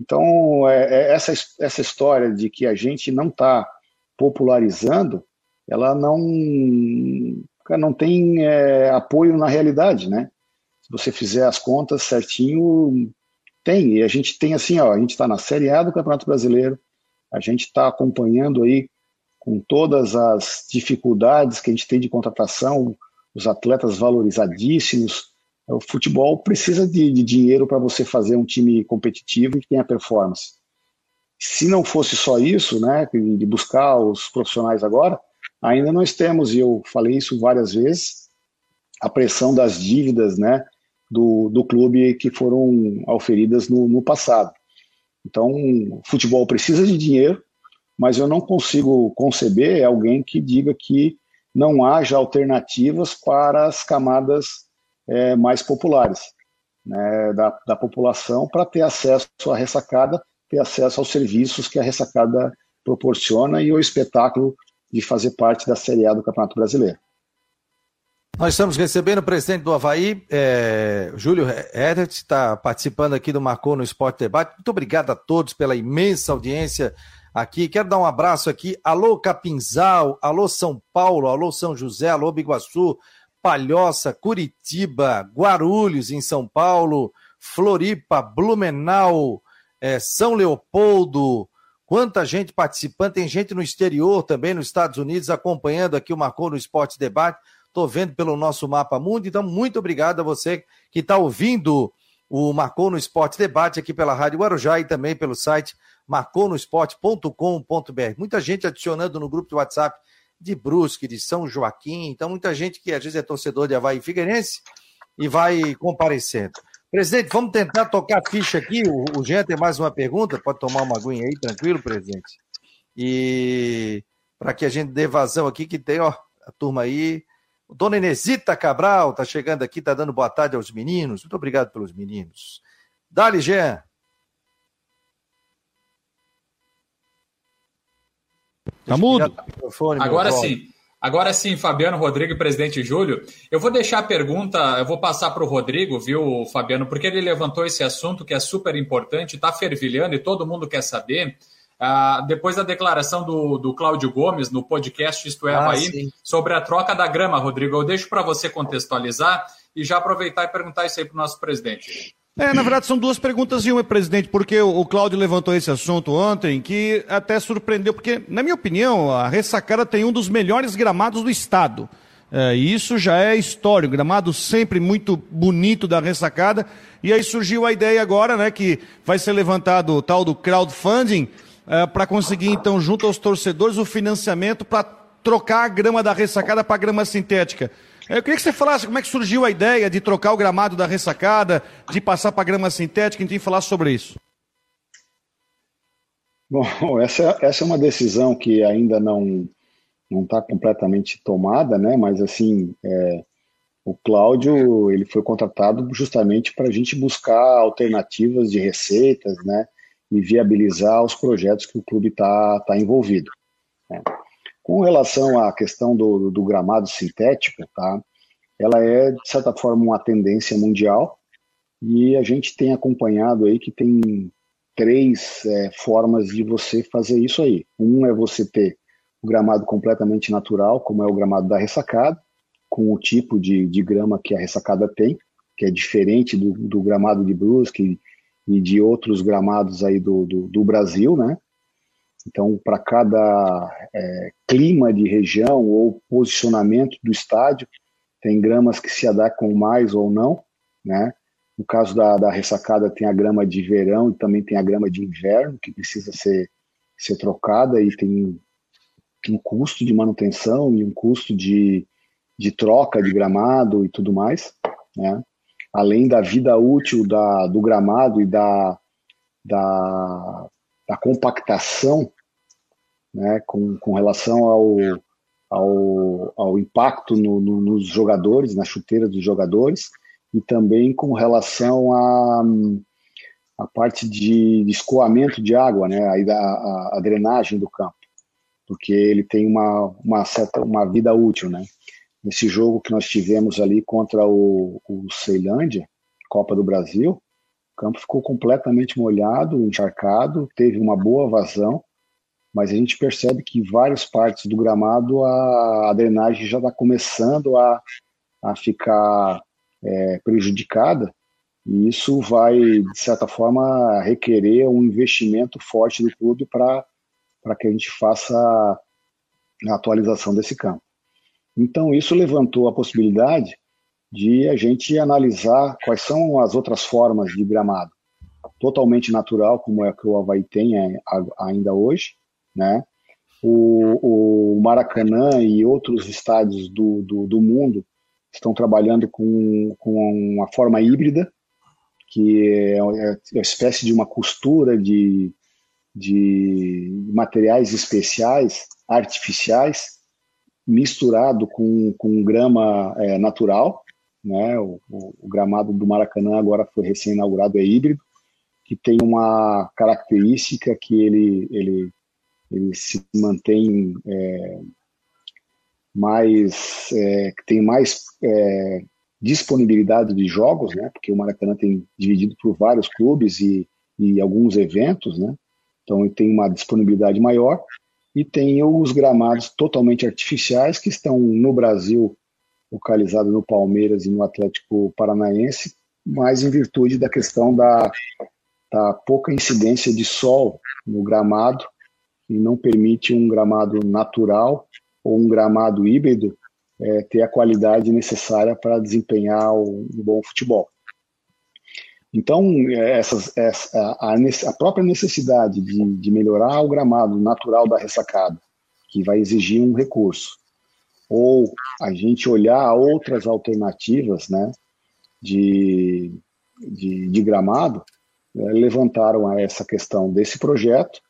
Então, é, é essa, essa história de que a gente não está popularizando, ela não, não tem é, apoio na realidade, né? Se você fizer as contas certinho, tem. E a gente tem assim, ó, a gente está na Série A do Campeonato Brasileiro, a gente está acompanhando aí com todas as dificuldades que a gente tem de contratação, os atletas valorizadíssimos, o futebol precisa de, de dinheiro para você fazer um time competitivo e que tenha performance. Se não fosse só isso, né, de buscar os profissionais agora, ainda nós temos, e eu falei isso várias vezes, a pressão das dívidas né, do, do clube que foram auferidas no, no passado. Então, o futebol precisa de dinheiro, mas eu não consigo conceber alguém que diga que não haja alternativas para as camadas é, mais populares né, da, da população para ter acesso à ressacada, ter acesso aos serviços que a ressacada proporciona e o espetáculo de fazer parte da Série A do Campeonato Brasileiro. Nós estamos recebendo o presidente do Havaí, é, Júlio Edert, está participando aqui do Marcou no Esporte Debate. Muito obrigado a todos pela imensa audiência aqui. Quero dar um abraço aqui. Alô Capinzal, alô São Paulo, alô São José, alô Biguaçu, Palhoça, Curitiba, Guarulhos, em São Paulo, Floripa, Blumenau, é, São Leopoldo. Quanta gente participando, tem gente no exterior também, nos Estados Unidos, acompanhando aqui o Marcou no Esporte Debate. Estou vendo pelo nosso Mapa Mundo, então muito obrigado a você que está ouvindo o Marcou no Esporte Debate aqui pela Rádio Guarujá e também pelo site marconosport.com.br. Muita gente adicionando no grupo de WhatsApp de Brusque, de São Joaquim. Então, muita gente que às vezes é torcedor de Havaí Figueirense e vai comparecendo. Presidente, vamos tentar tocar a ficha aqui. O, o Jean tem mais uma pergunta. Pode tomar uma aguinha aí, tranquilo, presidente? E para que a gente dê vazão aqui, que tem, ó, a turma aí. Dona Inesita Cabral tá chegando aqui, tá dando boa tarde aos meninos. Muito obrigado pelos meninos. Dali, Jean. Tá mudo? Agora sim. Agora sim, Fabiano, Rodrigo e presidente Júlio. Eu vou deixar a pergunta, eu vou passar para o Rodrigo, viu, Fabiano, porque ele levantou esse assunto que é super importante, está fervilhando e todo mundo quer saber. Uh, depois da declaração do, do Cláudio Gomes no podcast Isto é ah, Havaí, sobre a troca da grama, Rodrigo, eu deixo para você contextualizar e já aproveitar e perguntar isso aí para o nosso presidente. É, na verdade, são duas perguntas e uma, presidente, porque o, Cláudio levantou esse assunto ontem, que até surpreendeu, porque, na minha opinião, a ressacada tem um dos melhores gramados do estado. É, e isso já é histórico, gramado sempre muito bonito da ressacada. E aí surgiu a ideia agora, né, que vai ser levantado o tal do crowdfunding é, para conseguir, então, junto aos torcedores, o financiamento para trocar a grama da ressacada para grama sintética. Eu queria que você falasse como é que surgiu a ideia de trocar o gramado da ressacada, de passar para grama sintética, gente falar sobre isso. Bom, essa, essa é uma decisão que ainda não não está completamente tomada, né? Mas assim, é, o Cláudio ele foi contratado justamente para a gente buscar alternativas de receitas, né? E viabilizar os projetos que o clube está tá envolvido. Né? Com relação à questão do, do gramado sintético, tá? ela é, de certa forma, uma tendência mundial e a gente tem acompanhado aí que tem três é, formas de você fazer isso aí. Um é você ter o gramado completamente natural, como é o gramado da ressacada, com o tipo de, de grama que a ressacada tem, que é diferente do, do gramado de Brusque e, de outros gramados aí do, do, do Brasil, né? Então, para cada é, clima de região ou posicionamento do estádio, tem gramas que se adaptam mais ou não, né? No caso da, da ressacada, tem a grama de verão e também tem a grama de inverno, que precisa ser, ser trocada e tem um custo de manutenção e um custo de, de troca de gramado e tudo mais, né? Além da vida útil da, do gramado e da, da da compactação né, com, com relação ao, ao, ao impacto no, no, nos jogadores, na chuteira dos jogadores, e também com relação à a, a, parte de, de, escoamento de água, né, da, a, a, drenagem do campo, porque ele tem uma, uma certa uma vida útil. Né. Nesse jogo que nós tivemos ali contra o, o Ceilândia, Copa do Brasil, campo ficou completamente molhado, encharcado, teve uma boa vazão, mas a gente percebe que em várias partes do gramado a, a drenagem já está começando a, a ficar é, prejudicada, e isso vai, de certa forma, requerer um investimento forte do clube para que a gente faça a atualização desse campo. Então, isso levantou a possibilidade de a gente analisar quais são as outras formas de gramado. Totalmente natural, como é que o Havaí tem é, ainda hoje, né? O, o Maracanã e outros estádios do, do, do, mundo estão trabalhando com, com uma forma híbrida, que é, é uma espécie de uma costura de, de materiais especiais, artificiais, misturado com, com grama é, natural, né? O, o, o, gramado do Maracanã agora foi recém-inaugurado, é híbrido, que tem uma característica que ele, ele, ele se mantém é, mais, é, tem mais é, disponibilidade de jogos, né? Porque o Maracanã tem dividido por vários clubes e, e alguns eventos, né? Então ele tem uma disponibilidade maior e tem os gramados totalmente artificiais que estão no Brasil localizado no Palmeiras e no Atlético Paranaense, mas em virtude da questão da, da pouca incidência de sol no gramado, e não permite um gramado natural ou um gramado híbrido é, ter a qualidade necessária para desempenhar um, um bom futebol. Então, essas, essa, a, a, própria necessidade de, de melhorar o gramado natural da ressacada, que vai exigir um recurso, ou a gente olhar outras alternativas né, de, de, de gramado, é, levantaram essa questão desse projeto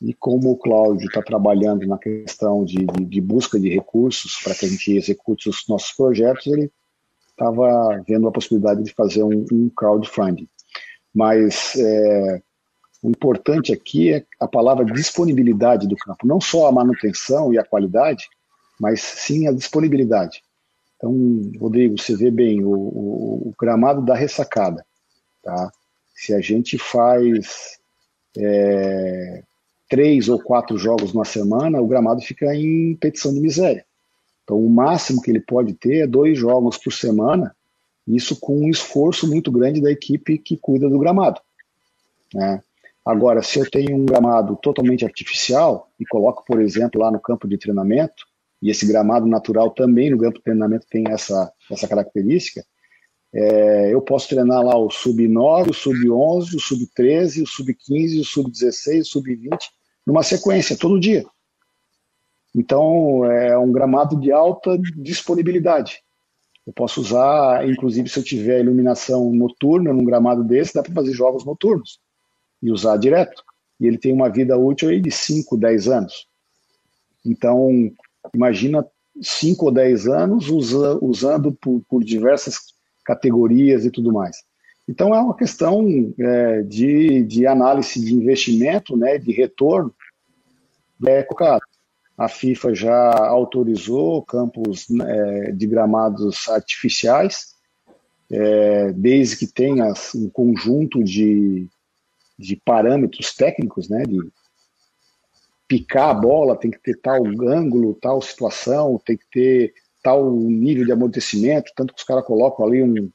e como o Cláudio está trabalhando na questão de, de, de busca de recursos para que a gente execute os nossos projetos, ele estava vendo a possibilidade de fazer um, um crowdfunding. Mas é, o importante aqui é a palavra disponibilidade do campo, não só a manutenção e a qualidade, mas sim a disponibilidade. Então, Rodrigo, você vê bem o, o, o gramado da ressacada. Tá? Se a gente faz é, três ou quatro jogos na semana, o gramado fica em petição de miséria. Então, o máximo que ele pode ter é dois jogos por semana, Isso com um esforço muito grande da equipe que cuida do gramado. Né? Agora, se eu tenho um gramado totalmente artificial e coloco, por exemplo, lá no campo de treinamento, e esse gramado natural também no campo de treinamento tem essa, essa característica, é, eu posso treinar lá o sub-9, o sub-11, o sub-13, o sub-15, o sub-16, o sub-20, numa sequência, todo dia. Então, é um gramado de alta disponibilidade. Eu posso usar, inclusive, se eu tiver iluminação noturna num gramado desse, dá para fazer jogos noturnos e usar direto. E ele tem uma vida útil aí de 5, 10 anos. Então, imagina 5 ou 10 anos usa, usando por, por, diversas categorias e tudo mais. Então, é uma questão é, de, de análise de investimento, né, de retorno, é colocado. A FIFA já autorizou campos é, de gramados artificiais, é, desde que tenha um conjunto de, de parâmetros técnicos, né, de picar a bola, tem que ter tal ângulo, tal situação, tem que ter tal nível de amortecimento, tanto que os caras colocam ali um,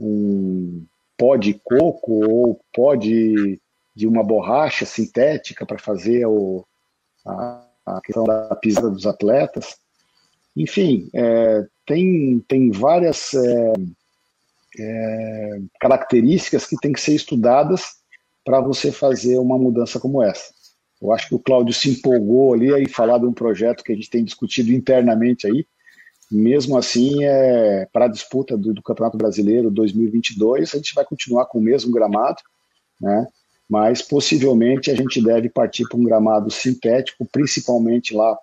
um pó de coco ou pó de, de uma borracha sintética para fazer o, a, a questão da pisada dos atletas. Enfim, é, tem, tem várias é, é, características que têm que ser estudadas para você fazer uma mudança como essa. Eu acho que o Cláudio se empolgou ali aí falar de um projeto que a gente tem discutido internamente aí. Mesmo assim, é, para a disputa do, do Campeonato Brasileiro 2022, a gente vai continuar com o mesmo gramado, né? mas possivelmente a gente deve partir para um gramado sintético, principalmente lá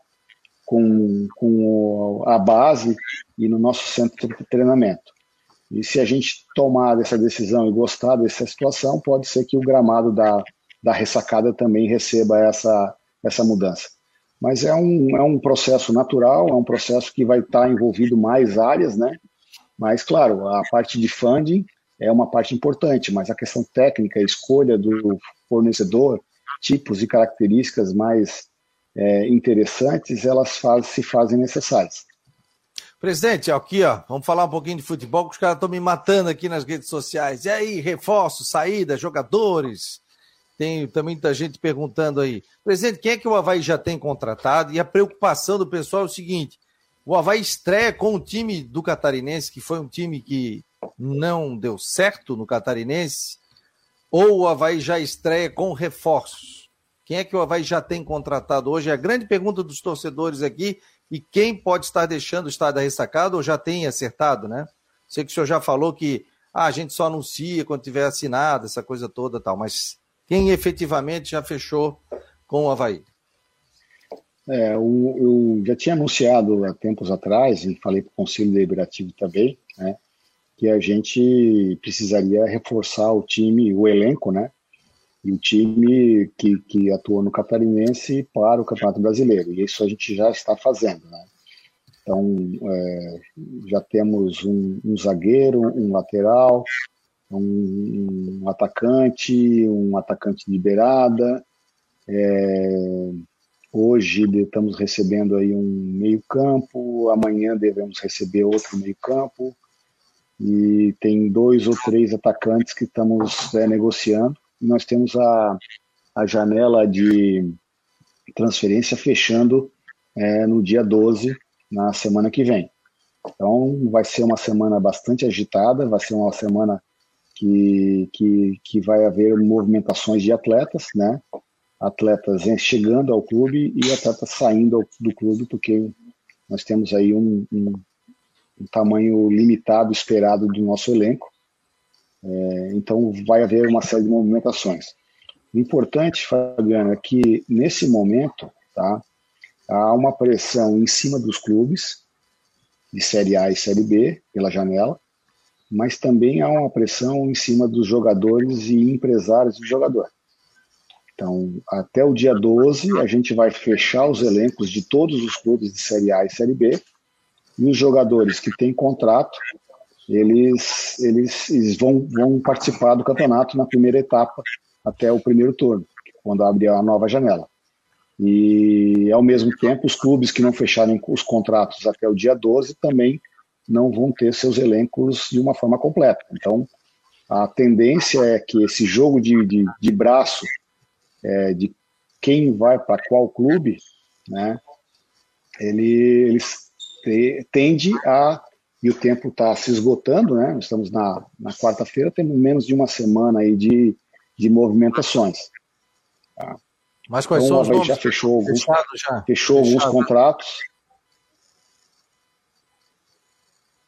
com, com a base e no nosso centro de treinamento. E se a gente tomar essa decisão e gostar dessa situação, pode ser que o gramado da, da ressacada também receba essa, essa mudança. Mas é um, é um processo natural, é um processo que vai estar envolvido mais áreas, né? Mas, claro, a parte de funding é uma parte importante, mas a questão técnica, a escolha do fornecedor, tipos e características mais é, interessantes, elas faz, se fazem necessárias. Presidente, aqui, ó, vamos falar um pouquinho de futebol, que os caras estão me matando aqui nas redes sociais. E aí, reforço, saída, jogadores? Tem também muita gente perguntando aí. Presidente, quem é que o Havaí já tem contratado? E a preocupação do pessoal é o seguinte: o Havaí estreia com o time do Catarinense, que foi um time que não deu certo no Catarinense, ou o Havaí já estreia com reforços? Quem é que o Havaí já tem contratado hoje? É a grande pergunta dos torcedores aqui. E quem pode estar deixando o estado ressacado ou já tem acertado, né? Sei que o senhor já falou que ah, a gente só anuncia quando tiver assinado, essa coisa toda tal, mas quem efetivamente já fechou com o Havaí? É, eu, eu já tinha anunciado há tempos atrás, e falei para o Conselho Deliberativo também, né, que a gente precisaria reforçar o time, o elenco, né? E o time que, que atua no Catarinense para o Campeonato Brasileiro. E isso a gente já está fazendo, né? Então, é, já temos um, um, zagueiro, um lateral, um, um, atacante, um atacante de beirada. É, hoje estamos recebendo aí um meio campo, amanhã devemos receber outro meio campo e tem dois ou três atacantes que estamos é, negociando. E nós temos a, a janela de transferência fechando é, no dia 12, na semana que vem. Então, vai ser uma semana bastante agitada, vai ser uma semana que, que, que vai haver movimentações de atletas, né? Atletas chegando ao clube e atletas saindo do clube, porque nós temos aí um, um um tamanho limitado esperado do nosso elenco. É, então vai haver uma série de movimentações. O importante, Fabiano, é que nesse momento tá, há uma pressão em cima dos clubes de Série A e Série B pela janela, mas também há uma pressão em cima dos jogadores e empresários do jogador. Então, até o dia 12, a gente vai fechar os elencos de todos os clubes de Série A e Série B e os jogadores que têm contrato, eles, eles, eles vão, vão participar do campeonato na primeira etapa até o primeiro turno, quando abrir a nova janela. E, ao mesmo tempo, os clubes que não fecharem os contratos até o dia 12 também não vão ter seus elencos de uma forma completa. Então, a tendência é que esse jogo de, de, de braço, é, de quem vai para qual clube, né, ele, ele te, tende a, e o tempo está se esgotando, né, estamos na, na quarta-feira, temos menos de uma semana aí de, de movimentações. Tá? Mas quais então, são os já fechou alguns, já. Fechou Fechado. alguns contratos.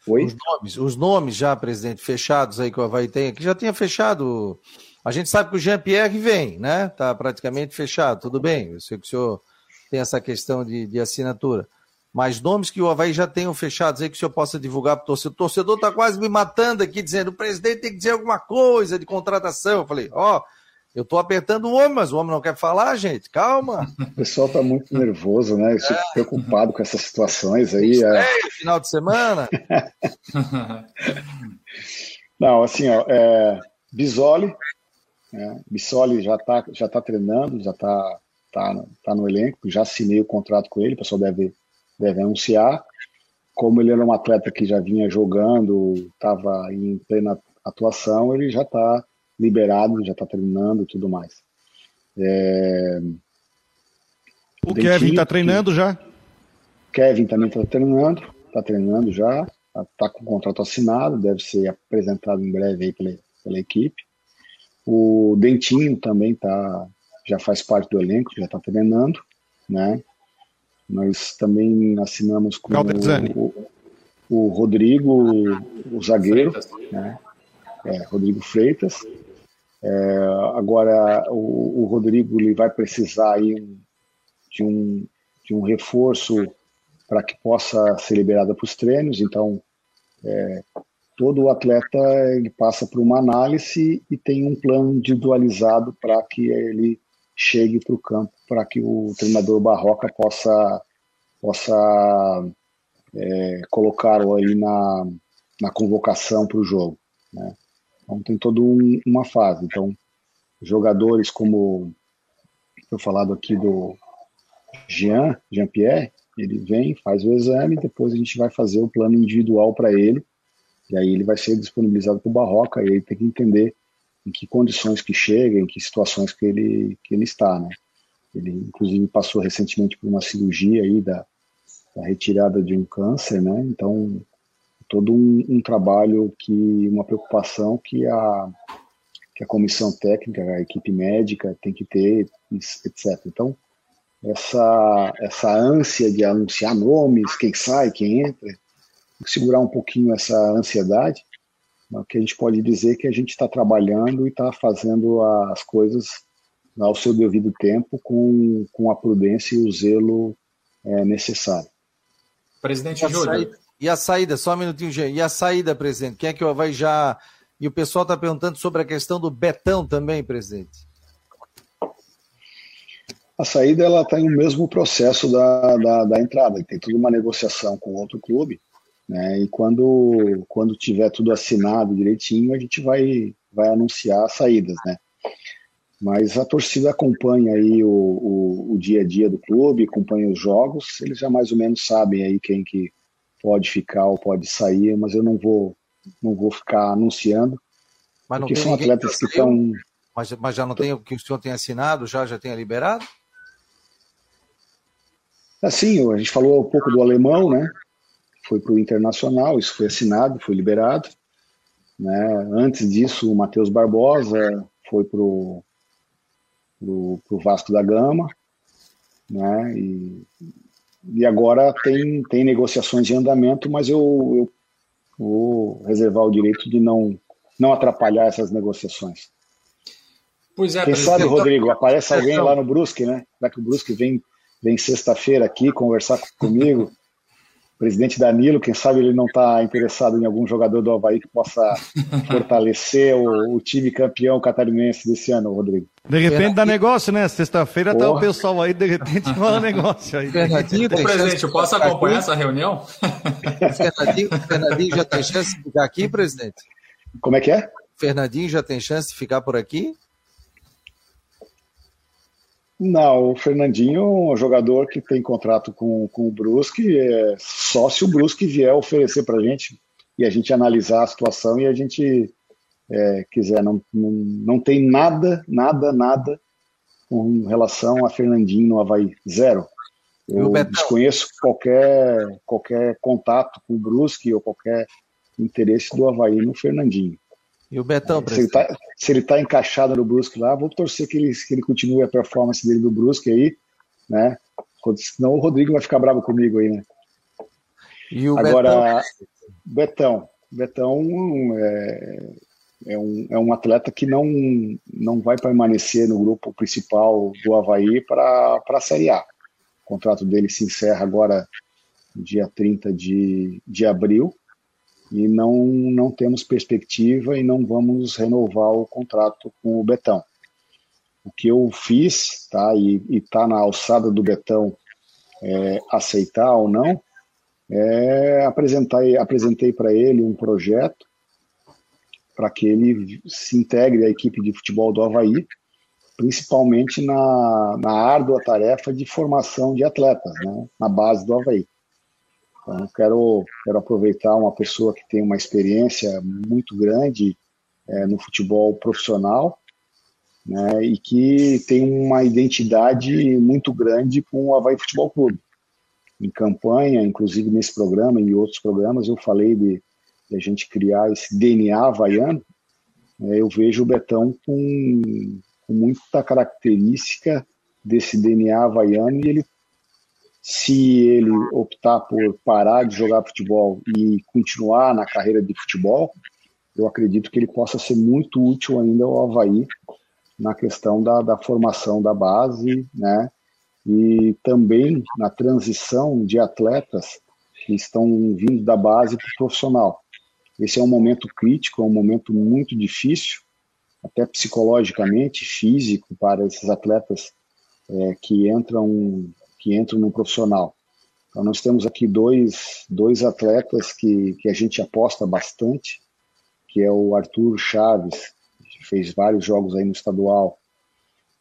Oi? Os nomes, os nomes já, presidente, fechados aí que o Havaí tem aqui, já tinha fechado. A gente sabe que o Jean-Pierre vem, né? Está praticamente fechado, tudo bem. Eu sei que o senhor tem essa questão de, de assinatura. Mas nomes que o Havaí já tenham fechados aí que o senhor possa divulgar para o torcedor. O torcedor está quase me matando aqui, dizendo: o presidente tem que dizer alguma coisa de contratação. Eu falei: ó, oh, eu estou apertando o homem, mas o homem não quer falar, gente. Calma. O pessoal está muito nervoso, né? É. preocupado com essas situações aí. É... final de semana. não, assim, ó, é, Bisoli, né? Bisoli já está já tá treinando, já está tá, tá no elenco, já assinei o contrato com ele, o pessoal deve, deve anunciar. Como ele era um atleta que já vinha jogando, estava em plena atuação, ele já está liberado, já está treinando e tudo mais. É... O, o Kevin está treinando que... já? Kevin também está treinando, está treinando já, está tá com o contrato assinado, deve ser apresentado em breve aí pela, pela equipe. O Dentinho também tá, já faz parte do elenco, já está treinando, né? Nós também assinamos com o, o, o, Rodrigo, o zagueiro, né? É, Rodrigo Freitas, é, agora, o, o, Rodrigo ele vai precisar aí de, um, de um reforço para que possa ser liberado para os treinos. Então, é, todo atleta ele passa por uma análise e tem um plano individualizado para que ele chegue para o campo, para que o treinador Barroca possa, possa é, colocá-lo aí na, na convocação para o jogo. Né? Então tem toda um, uma fase. Então, jogadores como eu falado aqui do Jean, Jean-Pierre, ele vem, faz o exame, depois a gente vai fazer o plano individual para ele, e aí ele vai ser disponibilizado para o Barroca, e aí tem que entender em que condições que chega, em que situações que ele, que ele está, né? Ele, inclusive, passou recentemente por uma cirurgia aí da, da retirada de um câncer, né? Então, todo um, um, trabalho que uma preocupação que a que a comissão técnica, a equipe médica tem que ter, etc. Então essa essa ânsia de anunciar nomes, quem sai, quem entra, tem que segurar um pouquinho essa ansiedade. O que a gente pode dizer é que a gente está trabalhando e está fazendo as coisas ao seu devido tempo com, com a prudência e o zelo é, necessário. Presidente Júlio, e a saída, só um minutinho, gente. E a saída, presidente? Quem é que vai já. E o pessoal está perguntando sobre a questão do Betão também, presidente. A saída ela está em o mesmo processo da, da, da, entrada, tem toda uma negociação com outro clube, né? E quando, quando tiver tudo assinado direitinho, a gente vai, vai anunciar as saídas, né? Mas a torcida acompanha aí o, o, o dia a dia do clube, acompanha os jogos, eles já mais ou menos sabem aí quem que pode ficar ou pode sair, mas eu não vou não vou ficar anunciando. Mas não porque são atletas que estão. Mas, mas já não tem o que o senhor tem assinado, já já tenha liberado? Assim, a gente falou um pouco do alemão, né? Foi para o Internacional, isso foi assinado, foi liberado. Né? Antes disso, o Matheus Barbosa foi para o Vasco da Gama, né? E e agora tem, tem negociações em andamento, mas eu, eu vou reservar o direito de não, não atrapalhar essas negociações. Pois é, Quem sabe, Rodrigo, aparece alguém lá no Brusque, né? Já que o Brusque vem, vem sexta-feira aqui conversar comigo, presidente Danilo, quem sabe ele não está interessado em algum jogador do Havaí que possa fortalecer o, o, time campeão catarinense desse ano, Rodrigo. De repente dá negócio, né? Sexta-feira tá o pessoal aí, de repente rola negócio aí. Fernandinho, Ô, presidente, eu posso acompanhar essa reunião? Fernandinho, Fernandinho já tem chance de ficar aqui, presidente? Como é que é? Fernandinho já tem chance de ficar por aqui? Não, o Fernandinho é um jogador que tem contrato com, com o Brusque, é só se o Brusque vier oferecer para a gente e a gente analisar a situação e a gente é, quiser. Não, não, não tem nada, nada, nada com relação a Fernandinho no Havaí. Zero. Eu desconheço qualquer, qualquer contato com o Brusque ou qualquer interesse do Havaí no Fernandinho. E o Betão, Se ele está tá encaixado no Brusque lá, vou torcer que ele, que ele continue a performance dele do Brusque aí, né? Senão o Rodrigo vai ficar bravo comigo aí, né? E o Agora, Betão, Betão, Betão é, é, um, é um atleta que não, não vai permanecer no grupo principal do Havaí para a Série A. O contrato dele se encerra agora dia 30 de, de abril e não, não temos perspectiva e não vamos renovar o contrato com o Betão. O que eu fiz, tá, e está na alçada do Betão é, aceitar ou não, é apresentar, apresentei para ele um projeto para que ele se integre à equipe de futebol do Havaí, principalmente na, na árdua tarefa de formação de atletas, né, na base do Havaí. Então, quero, quero aproveitar uma pessoa que tem uma experiência muito grande é, no futebol profissional né, e que tem uma identidade muito grande com o Havaí Futebol Clube. Em campanha, inclusive nesse programa e em outros programas, eu falei de, de a gente criar esse DNA havaiano. Né, eu vejo o Betão com, com muita característica desse DNA havaiano e ele se ele optar por parar de jogar futebol e continuar na carreira de futebol, eu acredito que ele possa ser muito útil ainda ao Havaí na questão da, da formação da base, né? E também na transição de atletas que estão vindo da base para o profissional. Esse é um momento crítico, é um momento muito difícil, até psicologicamente, físico, para esses atletas é, que entram que entram no profissional. Então, nós temos aqui dois, dois atletas que, que a gente aposta bastante, que é o Arthur Chaves, que fez vários jogos aí no estadual,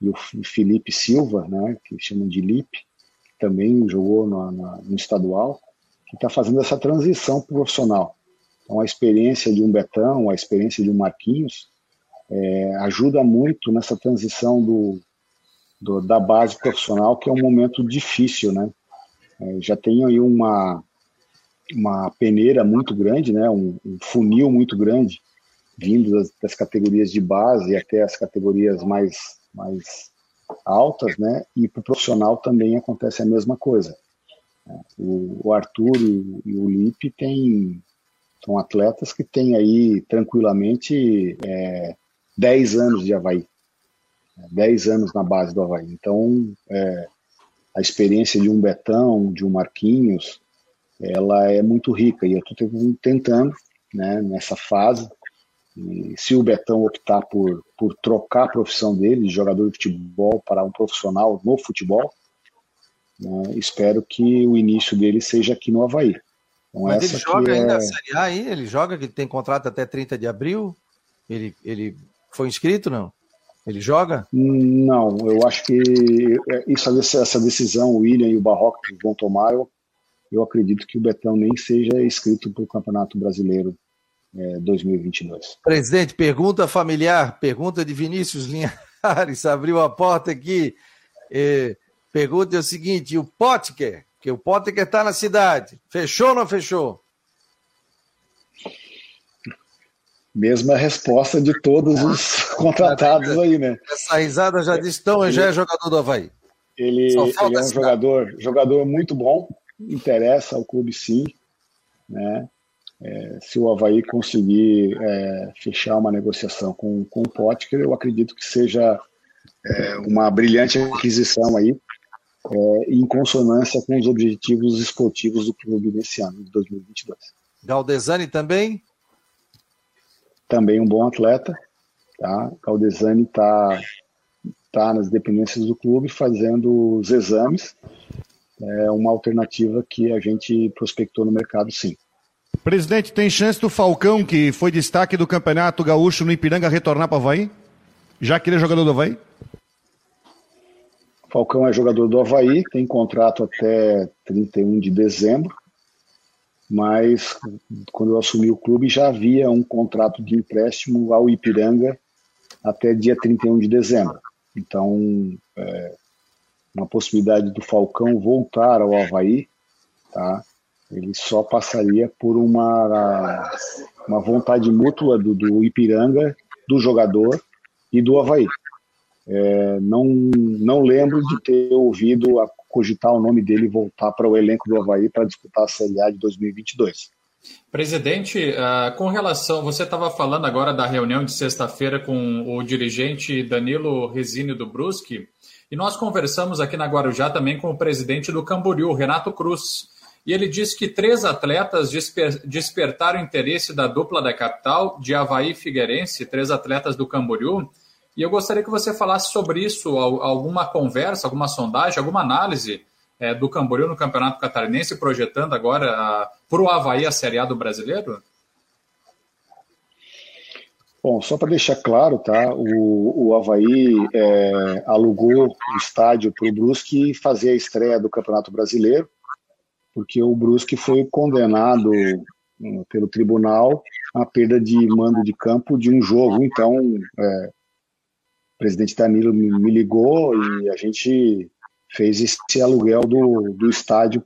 e o Felipe Silva, né, que chamam de Lipe, que também jogou no, no estadual, que está fazendo essa transição para o profissional. Então, a experiência de um Betão, a experiência de um Marquinhos, é, ajuda muito nessa transição do, do, da base profissional, que é um momento difícil, né? É, já tem aí uma, uma peneira muito grande, né? Um, um funil muito grande, vindo das, das, categorias de base até as categorias mais, mais altas, né? E para o profissional também acontece a mesma coisa. O, o Arthur e, e o Lipe têm são atletas que têm aí tranquilamente é, 10 anos de Havaí. 10 anos na base do Havaí. Então, é, a experiência de um Betão, de um Marquinhos, ela é muito rica. E eu estou tentando, né, nessa fase, se o Betão optar por, por trocar a profissão dele, de jogador de futebol, para um profissional no futebol, né, espero que o início dele seja aqui no Havaí. Então, Mas ele joga ainda é... a Série A aí? Ele joga, que tem contrato até 30 de abril? Ele, ele foi inscrito, não? Ele joga? Não, eu acho que isso, essa decisão, o William e o Barroco vão tomar, eu, eu acredito que o Betão nem seja inscrito para o Campeonato Brasileiro é, 2022. Presidente, pergunta familiar, pergunta de Vinícius Linhares, abriu a porta aqui. É, pergunta é o seguinte: o Potker, que o Potker está na cidade, fechou ou não fechou? Mesma resposta de todos os contratados aí, né? Essa risada já disse, então, já é jogador do Havaí. Ele, ele é um jogador, jogador muito bom, interessa ao clube sim, né? É, se o Havaí conseguir é, fechar uma negociação com, com o Potker, eu acredito que seja é, uma brilhante aquisição aí, é, em consonância com os objetivos esportivos do clube nesse ano, de 2022. Galdesani também? Também um bom atleta. Tá? Caldesani está tá nas dependências do clube fazendo os exames. É uma alternativa que a gente prospectou no mercado, sim. Presidente, tem chance do Falcão, que foi destaque do Campeonato Gaúcho no Ipiranga, retornar para o Havaí? Já que ele é jogador do Havaí? Falcão é jogador do Havaí, tem contrato até 31 de dezembro, mas quando eu assumi o clube já havia um contrato de empréstimo ao Ipiranga até dia 31 de dezembro. Então, é, uma possibilidade do Falcão voltar ao Havaí, tá? ele só passaria por uma, uma vontade mútua do, do Ipiranga, do jogador e do Havaí. É, não, não lembro de ter ouvido a cogitar o nome dele voltar para o elenco do Havaí para disputar a Série A de 2022. Presidente, uh, com relação, você estava falando agora da reunião de sexta-feira com o dirigente Danilo Resine do Brusque, e nós conversamos aqui na Guarujá também com o presidente do Camboriú, Renato Cruz. E ele disse que três atletas desper despertaram interesse da dupla da capital, de Havaí Figueirense, três atletas do Camboriú. E eu gostaria que você falasse sobre isso, alguma conversa, alguma sondagem, alguma análise é, do Camboriú no Campeonato Catarinense, projetando agora para o Havaí a Série A do Brasileiro? Bom, só para deixar claro, tá? O, o Havaí é, alugou o estádio para o Brusque fazer a estreia do Campeonato Brasileiro, porque o Brusque foi condenado hum, pelo tribunal à perda de mando de campo de um jogo. Então, é, presidente Danilo me ligou e a gente fez esse aluguel do, do estádio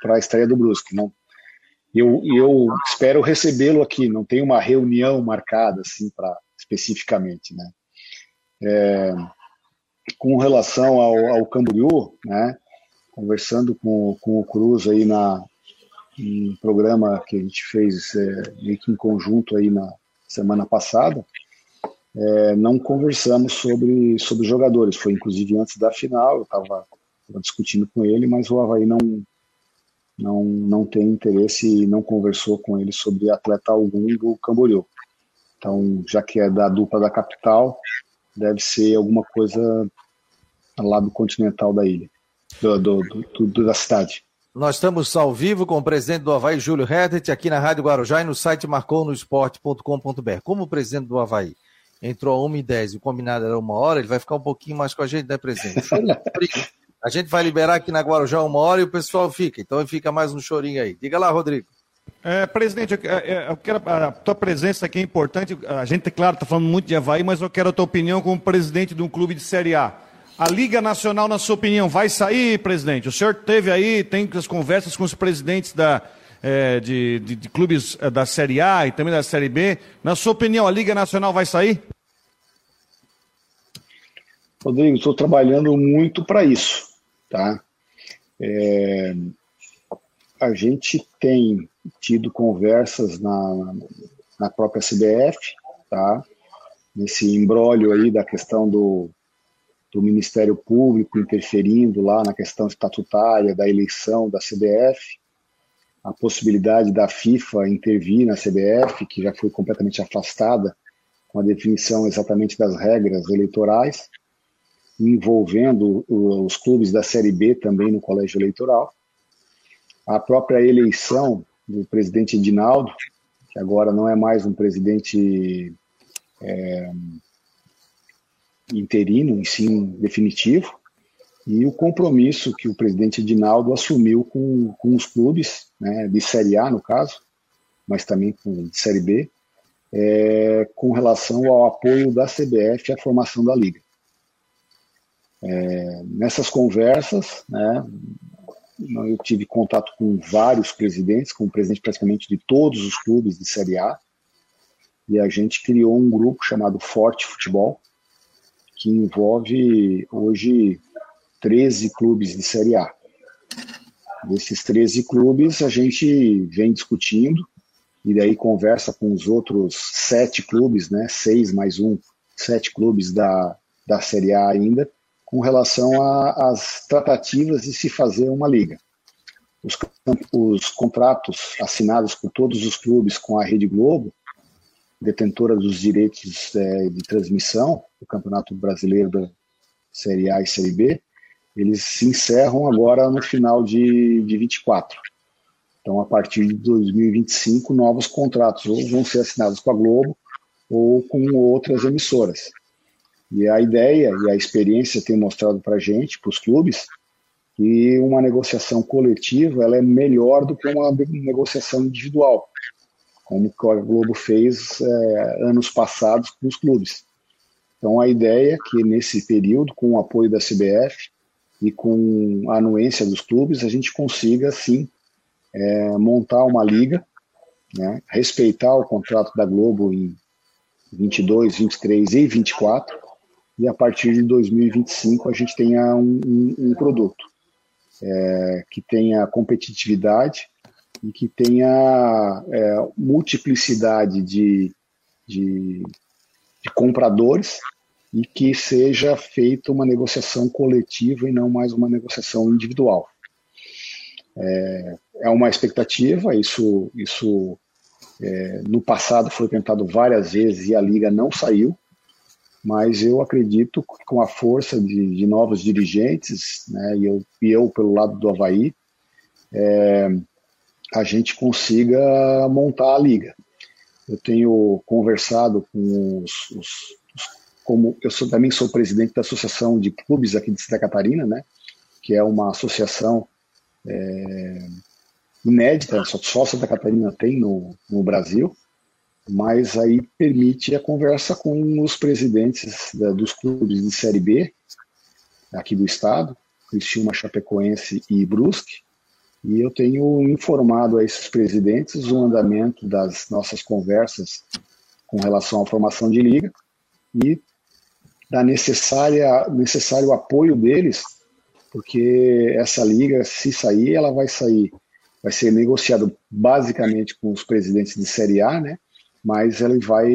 para a estreia do Brusque. Não, eu, eu espero recebê-lo aqui, não tem uma reunião marcada assim para especificamente, né? É, com relação ao, ao Camboriú, né? Conversando com, com o Cruz aí na um programa que a gente fez é, meio que em conjunto aí na semana passada, é, não conversamos sobre, sobre jogadores. Foi inclusive antes da final, eu estava discutindo com ele, mas o Havaí não, não, não tem interesse e não conversou com ele sobre atleta algum do Camboriú. Então, já que é da dupla da capital, deve ser alguma coisa lá do continental da ilha, do, do, do, do da cidade. Nós estamos ao vivo com o presidente do Havaí, Júlio Redet, aqui na Rádio Guarujá e no site marconosport.com.br. Como presidente do Havaí entrou a 1h10 e o combinado era uma hora, ele vai ficar um pouquinho mais com a gente, né, presidente? A gente vai liberar aqui na Guarujá uma hora e o pessoal fica. Então fica mais um chorinho aí. Diga lá, Rodrigo. É, presidente, eu, é, é, eu, quero a tua presença aqui é importante. A gente, claro, está falando muito de Havaí, mas eu quero a tua opinião como presidente de um clube de Série A. A Liga Nacional, na sua opinião, vai sair, presidente? O senhor teve aí, tem as conversas com os presidentes da, é, de, de, de, clubes é, da Série A e também da Série B. Na sua opinião, a Liga Nacional vai sair? Rodrigo, estou trabalhando muito para isso, tá? É, a gente tem tido conversas na, na própria CBF, tá? Nesse embrólio aí da questão do, do Ministério Público interferindo lá na questão estatutária da eleição da CBF, a possibilidade da FIFA intervir na CBF, que já foi completamente afastada com a definição exatamente das regras eleitorais envolvendo os clubes da Série B também no colégio eleitoral. A própria eleição do presidente Edinaldo, que agora não é mais um presidente é, interino, em sim definitivo, e o compromisso que o presidente Edinaldo assumiu com, com os clubes, né, de Série A no caso, mas também de Série B, é, com relação ao apoio da CBF à formação da Liga. É, nessas conversas, né, eu tive contato com vários presidentes, com o presidente praticamente de todos os clubes de Série A, e a gente criou um grupo chamado Forte Futebol, que envolve hoje 13 clubes de Série A. Desses 13 clubes, a gente vem discutindo, e daí conversa com os outros sete clubes, né, seis mais um, sete clubes da, da Série A ainda, com relação às tratativas de se fazer uma liga. Os, os, contratos assinados por todos os clubes com a Rede Globo, detentora dos direitos é, de transmissão do Campeonato Brasileiro da Série A e Série B, eles se encerram agora no final de, de 24. Então, a partir de 2025, novos contratos ou vão ser assinados com a Globo ou com outras emissoras. E a ideia e a experiência tem mostrado para a gente, para os clubes, que uma negociação coletiva ela é melhor do que uma negociação individual, como a Globo fez é, anos passados com os clubes. Então a ideia é que nesse período, com o apoio da CBF e com a anuência dos clubes, a gente consiga sim é, montar uma liga, né, respeitar o contrato da Globo em 22, 23 e 24, e a partir de 2025 a gente tenha um, um, um produto é, que tenha competitividade e que tenha é, multiplicidade de, de, de compradores e que seja feita uma negociação coletiva e não mais uma negociação individual. É, é uma expectativa, isso, isso é, no passado foi tentado várias vezes e a liga não saiu, mas eu acredito que com a força de, de novos dirigentes, né, e, eu, e eu pelo lado do Havaí, é, a gente consiga montar a liga. Eu tenho conversado com os, os, como eu sou, também sou presidente da Associação de Clubes aqui de Santa Catarina, né, que é uma associação é, inédita, só Santa Catarina tem no, no Brasil, mas aí permite a conversa com os presidentes da, dos clubes de Série B aqui do estado, Criciúma, Chapecoense e Brusque, e eu tenho informado a esses presidentes o andamento das nossas conversas com relação à formação de liga e da necessária necessário apoio deles, porque essa liga, se sair, ela vai sair, vai ser negociado basicamente com os presidentes de Série A, né? mas ele vai,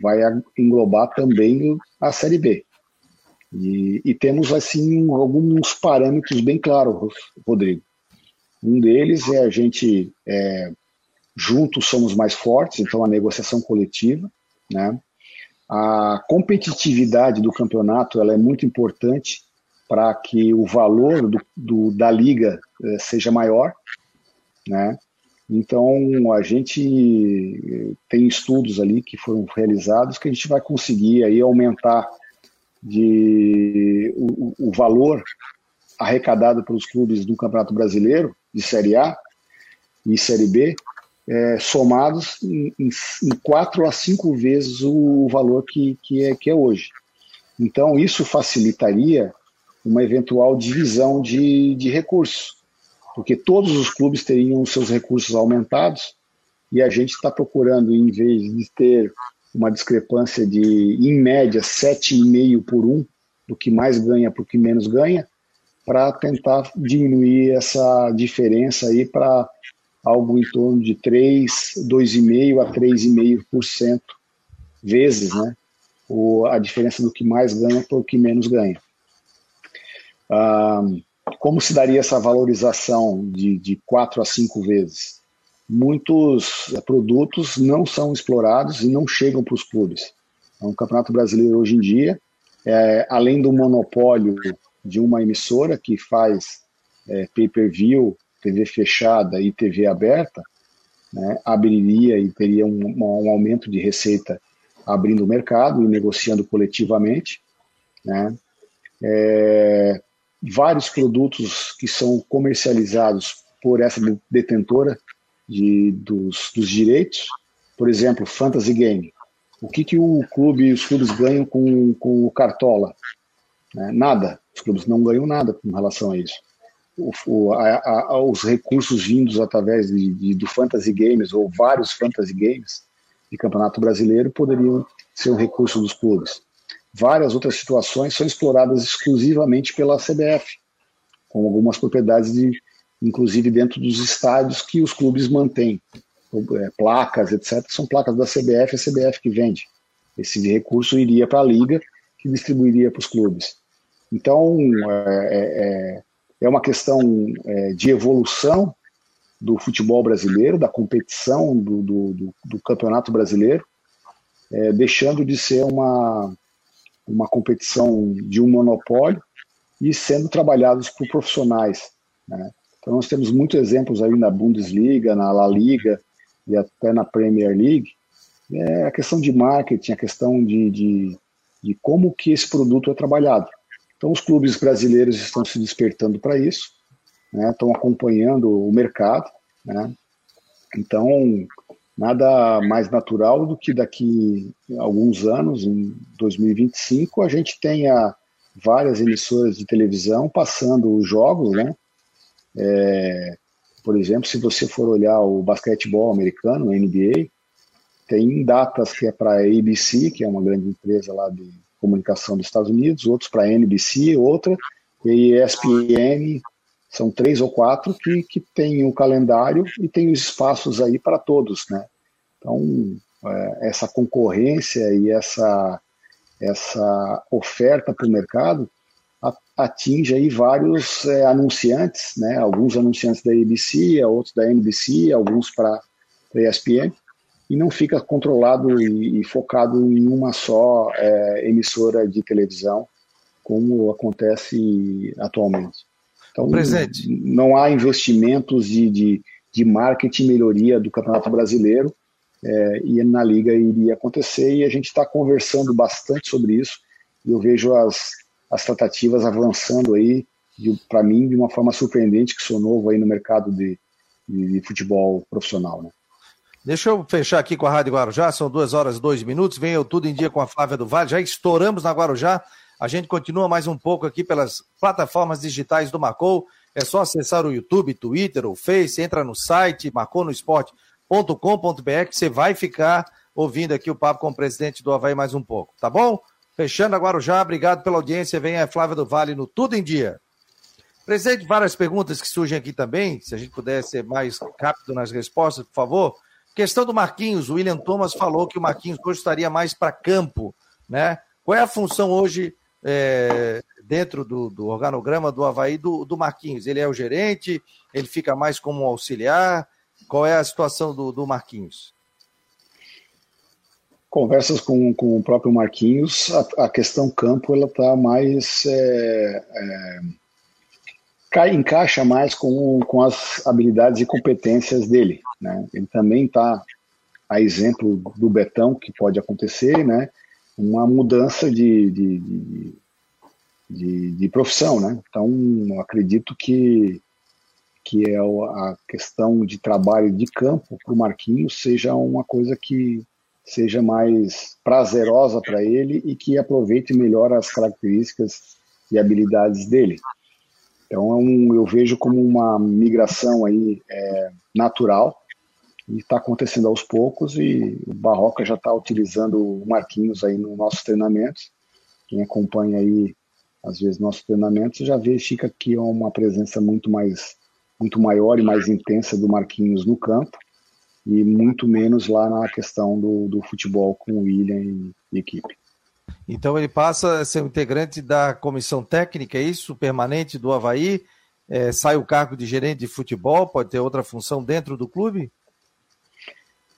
vai englobar também a Série B. E, e, temos, assim, alguns parâmetros bem claros, Rodrigo. Um deles é a gente, é, juntos somos mais fortes, então a negociação coletiva, né? A competitividade do campeonato ela é muito importante para que o valor do, do da liga é, seja maior, né? Então, a gente tem estudos ali que foram realizados que a gente vai conseguir aí aumentar de, o, o valor arrecadado pelos clubes do Campeonato Brasileiro, de Série A e Série B, é, somados em, em, quatro a cinco vezes o valor que, que, é, que é hoje. Então, isso facilitaria uma eventual divisão de, de recursos porque todos os clubes teriam seus recursos aumentados e a gente está procurando, em vez de ter uma discrepância de, em média, 7,5 por 1, do que mais ganha para o que menos ganha, para tentar diminuir essa diferença aí para algo em torno de 3, 2,5% a 3,5% vezes, né? O, a diferença do que mais ganha para o que menos ganha. Ah, como se daria essa valorização de, de quatro a cinco vezes? Muitos eh, produtos não são explorados e não chegam para os clubes. Então, o Campeonato Brasileiro hoje em dia, é, além do monopólio de uma emissora que faz é, pay-per-view, TV fechada e TV aberta, né, abriria e teria um, um, aumento de receita abrindo o mercado e negociando coletivamente. Né. É, vários produtos que são comercializados por essa detentora de, dos, dos direitos. Por exemplo, Fantasy Game. O que, que o clube, os clubes ganham com, com o Cartola? É, nada. Os clubes não ganham nada com relação a isso. O, a, a, os recursos vindos através de, de, do Fantasy Games ou vários Fantasy Games de Campeonato Brasileiro poderiam ser um recurso dos clubes várias outras situações são exploradas exclusivamente pela CBF, com algumas propriedades, de, inclusive dentro dos estádios que os clubes mantêm. É, placas, etc., são placas da CBF, a CBF que vende. Esse recurso iria para a Liga, que distribuiria para os clubes. Então, é, é, é uma questão é, de evolução do futebol brasileiro, da competição do, do, do, do campeonato brasileiro, é, deixando de ser uma, uma competição de um monopólio e sendo trabalhados por profissionais. Né? Então nós temos muitos exemplos aí na Bundesliga, na La Liga e até na Premier League. É a questão de marketing, a questão de, de, de como que esse produto é trabalhado. Então, os clubes brasileiros estão se despertando para isso, né, estão acompanhando o mercado. Né, então, nada mais natural do que daqui a alguns anos, em 2025, a gente tenha várias emissoras de televisão passando os jogos, né? É, por exemplo, se você for olhar o basquetebol americano, NBA, tem datas que é para a ABC, que é uma grande empresa lá de comunicação dos Estados Unidos, outros para a NBC, outra, e ESPN, são três ou quatro que, que tem o calendário e tem os espaços aí para todos, né? Então, é, essa concorrência e essa, essa oferta para o mercado atinge aí vários é, anunciantes, né? Alguns anunciantes da ABC, outros da NBC, alguns para a ESPN, e não fica controlado e, e focado em uma só é, emissora de televisão, como acontece atualmente. Então, Presente. não há investimentos de, de, de marketing melhoria do Campeonato Brasileiro é, e na Liga iria acontecer e a gente está conversando bastante sobre isso e eu vejo as, as tratativas avançando aí, para mim, de uma forma surpreendente, que sou novo aí no mercado de, de, de futebol profissional, né? Deixa eu fechar aqui com a Rádio Guarujá, são duas horas e dois minutos. Eu tudo em dia com a Flávia do Vale. Já estouramos na Guarujá. A gente continua mais um pouco aqui pelas plataformas digitais do Marcou. É só acessar o YouTube, Twitter ou Face, entra no site marconosport.com.br que você vai ficar ouvindo aqui o papo com o presidente do Havaí mais um pouco, tá bom? Fechando agora já, obrigado pela audiência. Vem a Flávia do Vale no Tudo em Dia. Presidente, várias perguntas que surgem aqui também, se a gente puder ser mais rápido nas respostas, por favor. Questão do Marquinhos, o William Thomas falou que o Marquinhos hoje estaria mais para campo, né? Qual é a função hoje é, dentro do, do, organograma do Havaí do, do, Marquinhos? Ele é o gerente? Ele fica mais como auxiliar? Qual é a situação do, do Marquinhos? Conversas com, com o próprio Marquinhos, a, a questão campo ela está mais é, é, cai, encaixa mais com, com as habilidades e competências dele. Né? Ele também está a exemplo do Betão que pode acontecer, né? uma mudança de, de, de, de, de profissão, né? Então, acredito que, que é a questão de trabalho de campo para o Marquinhos seja uma coisa que seja mais prazerosa para ele e que aproveite melhor as características e habilidades dele. Então, é um, eu vejo como uma migração aí é, natural e está acontecendo aos poucos e o Barroca já está utilizando o Marquinhos aí nos nossos treinamentos. Quem acompanha aí às vezes nossos treinamentos já vê fica aqui uma presença muito mais muito maior e mais intensa do Marquinhos no campo e muito menos lá na questão do, do futebol com o William e, e equipe. Então ele passa a ser integrante da comissão técnica, é isso? Permanente do Havaí? É, sai o cargo de gerente de futebol, pode ter outra função dentro do clube?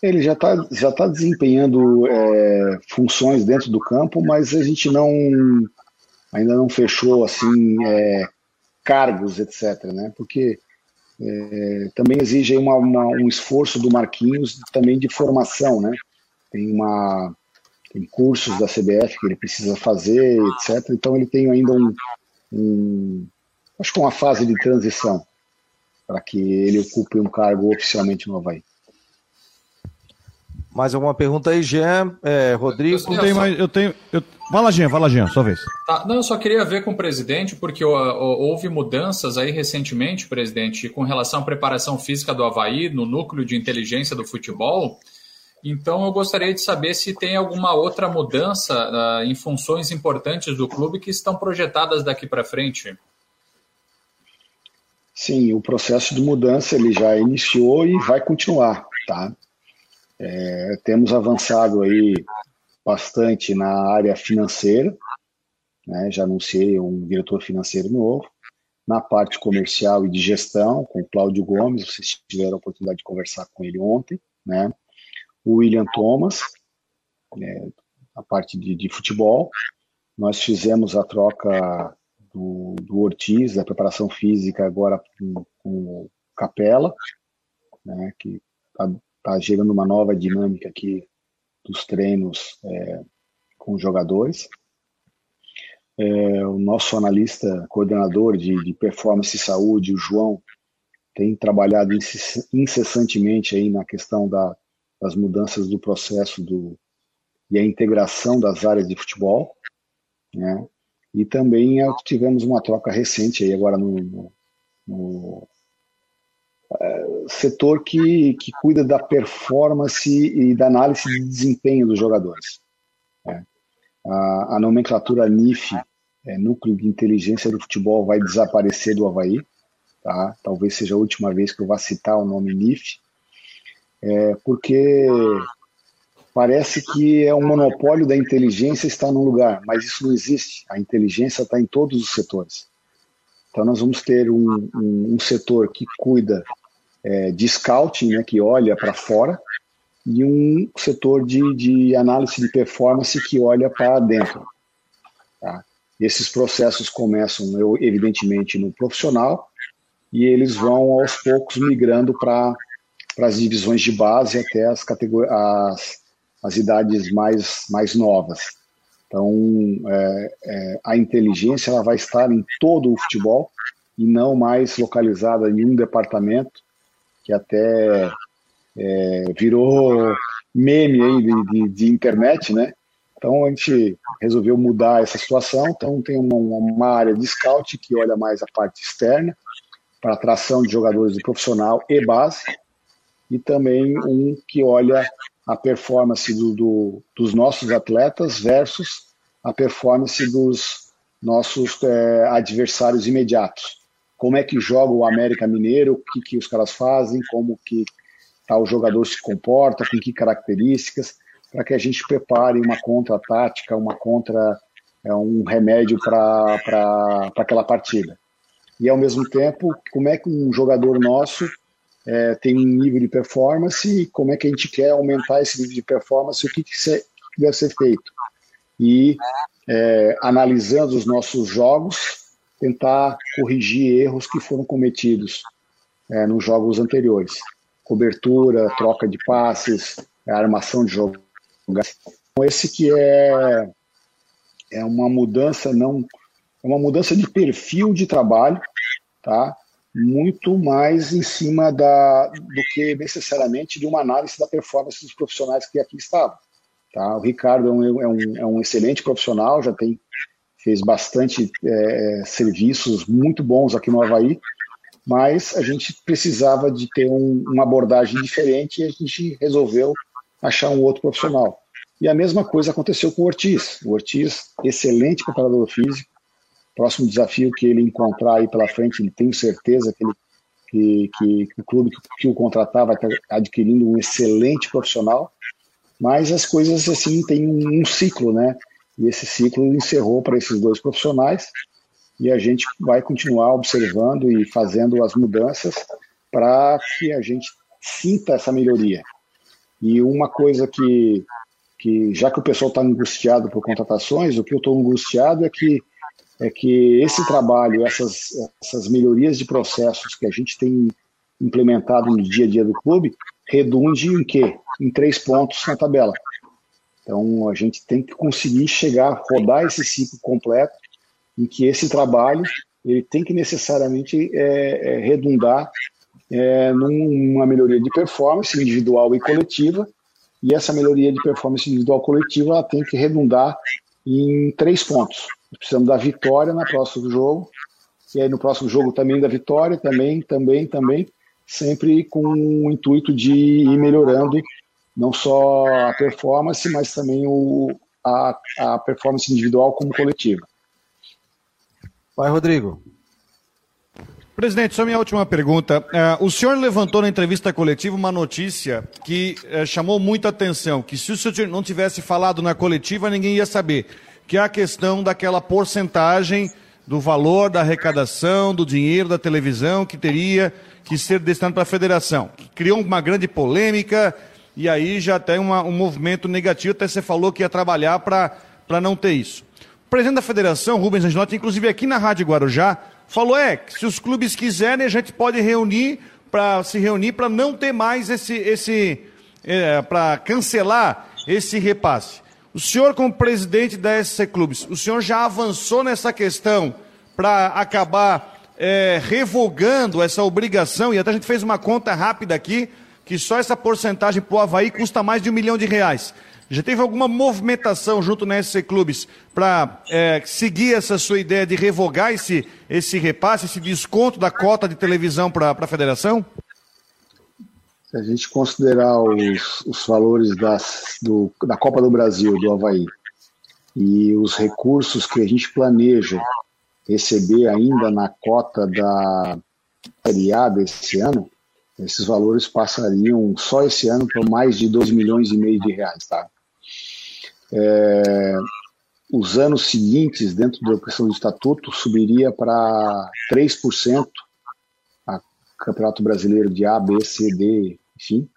Ele já está já tá desempenhando é, funções dentro do campo, mas a gente não ainda não fechou assim é, cargos, etc. Né? Porque é, também exige uma, uma, um esforço do Marquinhos também de formação, né? Tem uma tem cursos da CBF que ele precisa fazer, etc. Então ele tem ainda um, um acho que uma fase de transição para que ele ocupe um cargo oficialmente no Havaí. Mais alguma pergunta aí, Jean? É, Rodrigo? Eu, tenho mais, eu tenho. Eu... Fala, Jean, fala, Jean, sua vez. Tá, não, eu só queria ver com o presidente, porque houve mudanças aí recentemente, presidente, com relação à preparação física do Havaí, no núcleo de inteligência do futebol. Então, eu gostaria de saber se tem alguma outra mudança uh, em funções importantes do clube que estão projetadas daqui para frente. Sim, o processo de mudança ele já iniciou e vai continuar, tá? É, temos avançado aí bastante na área financeira, né, já anunciei um diretor financeiro novo, na parte comercial e de gestão, com o Cláudio Gomes, vocês tiveram a oportunidade de conversar com ele ontem, né, o William Thomas, né, a parte de, de, futebol, nós fizemos a troca do, do Ortiz, da preparação física, agora com, o Capela, né, que está está gerando uma nova dinâmica aqui dos treinos é, com os jogadores. é, o nosso analista, coordenador de, de performance e saúde, o João, tem trabalhado incessantemente aí na questão da, das mudanças do processo do, e a integração das áreas de futebol, né? E também é, tivemos uma troca recente aí agora no, no, no é, setor que, que cuida da performance e da análise de desempenho dos jogadores. Né? A, a, nomenclatura NIF, é, Núcleo de Inteligência do Futebol, vai desaparecer do Havaí. Tá? Talvez seja a última vez que eu vá citar o nome NIF, é, porque parece que é um monopólio da inteligência está num lugar, mas isso não existe. A inteligência está em todos os setores. Então nós vamos ter um, um, um setor que cuida é, de scouting, né, que olha para fora, e um setor de, de, análise de performance que olha para dentro. Tá? Esses processos começam, evidentemente, no profissional, e eles vão aos poucos migrando para as divisões de base até as, as, as idades mais, mais novas. Então, é, é, a inteligência ela vai estar em todo o futebol e não mais localizada em um departamento, que até é, virou meme aí de, de, de, internet, né? Então a gente resolveu mudar essa situação. Então tem uma, uma área de scout que olha mais a parte externa para atração de jogadores de profissional e base, e também um que olha a performance do, do, dos nossos atletas versus a performance dos nossos é, adversários imediatos. Como é que joga o América Mineiro, o que, que os caras fazem, como que tá, o jogador se comporta, com que características, para que a gente prepare uma contra-tática, uma contra, é, um remédio para aquela partida. E ao mesmo tempo, como é que um jogador nosso é, tem um nível de performance e como é que a gente quer aumentar esse nível de performance, o que, que, se, deve ser feito. E é, analisando os nossos jogos, tentar corrigir erros que foram cometidos é, nos jogos anteriores. Cobertura, troca de passes, armação de jogo. Então, esse que é, é uma mudança não é uma mudança de perfil de trabalho, tá? Muito mais em cima da, do que necessariamente de uma análise da performance dos profissionais que aqui estavam. Tá? O Ricardo é um, é um, é um excelente profissional, já tem fez bastante é, serviços muito bons aqui no Havaí, mas a gente precisava de ter um, uma abordagem diferente e a gente resolveu achar um outro profissional. E a mesma coisa aconteceu com o Ortiz. O Ortiz, excelente preparador físico, próximo desafio que ele encontrar aí pela frente, ele tenho certeza que, ele, que, que, que o clube que, que o contratar vai estar adquirindo um excelente profissional, mas as coisas assim têm um, um ciclo, né? E esse ciclo encerrou para esses dois profissionais e a gente vai continuar observando e fazendo as mudanças para que a gente sinta essa melhoria. E uma coisa que, que já que o pessoal está angustiado por contratações, o que eu estou angustiado é que é que esse trabalho, essas, essas melhorias de processos que a gente tem implementado no dia a dia do clube, redunde em quê? Em três pontos na tabela. Então, a gente tem que conseguir chegar, rodar esse ciclo completo, em que esse trabalho ele tem que necessariamente é, é, redundar é, numa melhoria de performance individual e coletiva, e essa melhoria de performance individual coletiva ela tem que redundar em três pontos. Precisamos da vitória no próximo jogo, e aí no próximo jogo também da vitória, também, também, também, sempre com o intuito de ir melhorando não só a performance, mas também o, a, a performance individual como coletiva. Vai, Rodrigo. Presidente, só minha última pergunta. Uh, o senhor levantou na entrevista coletiva uma notícia que uh, chamou muita atenção, que se o senhor não tivesse falado na coletiva, ninguém ia saber que é a questão daquela porcentagem do valor da arrecadação, do dinheiro da televisão que teria que ser destinado para a federação. Criou uma grande polêmica e aí já tem uma, um movimento negativo. Até você falou que ia trabalhar para não ter isso. O presidente da federação, Rubens Angenotti, inclusive aqui na Rádio Guarujá, falou: é, se os clubes quiserem, a gente pode reunir para se reunir para não ter mais esse, esse é, para cancelar esse repasse. O senhor, como presidente da SC Clubes, o senhor já avançou nessa questão para acabar é, revogando essa obrigação? E até a gente fez uma conta rápida aqui, que só essa porcentagem para o Havaí custa mais de um milhão de reais. Já teve alguma movimentação junto na SC Clubes para é, seguir essa sua ideia de revogar esse, esse repasse, esse desconto da cota de televisão para a federação? Se a gente considerar os, os valores das, do, da Copa do Brasil, do Havaí, e os recursos que a gente planeja receber ainda na cota da Série A desse ano, esses valores passariam só esse ano por mais de 2 milhões e meio de reais, tá? é, os anos seguintes, dentro da questão do estatuto, subiria para 3% a Campeonato Brasileiro de A, B, C, D, enfim,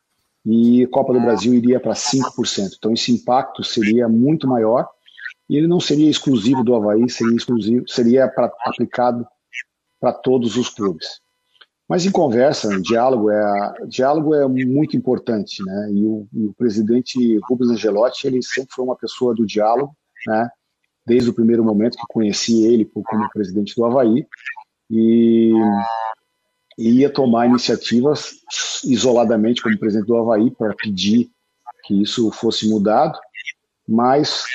e Copa do Brasil iria para 5%. Então esse impacto seria muito maior e ele não seria exclusivo do Havaí, seria exclusivo, seria pra, aplicado para todos os clubes. Mas em conversa, em diálogo é diálogo é muito importante, né? E o, e o, presidente Rubens Angelotti ele sempre foi uma pessoa do diálogo, né? Desde o primeiro momento que conheci ele como presidente do Havaí e, e ia tomar iniciativas isoladamente como presidente do Havaí para pedir que isso fosse mudado, mas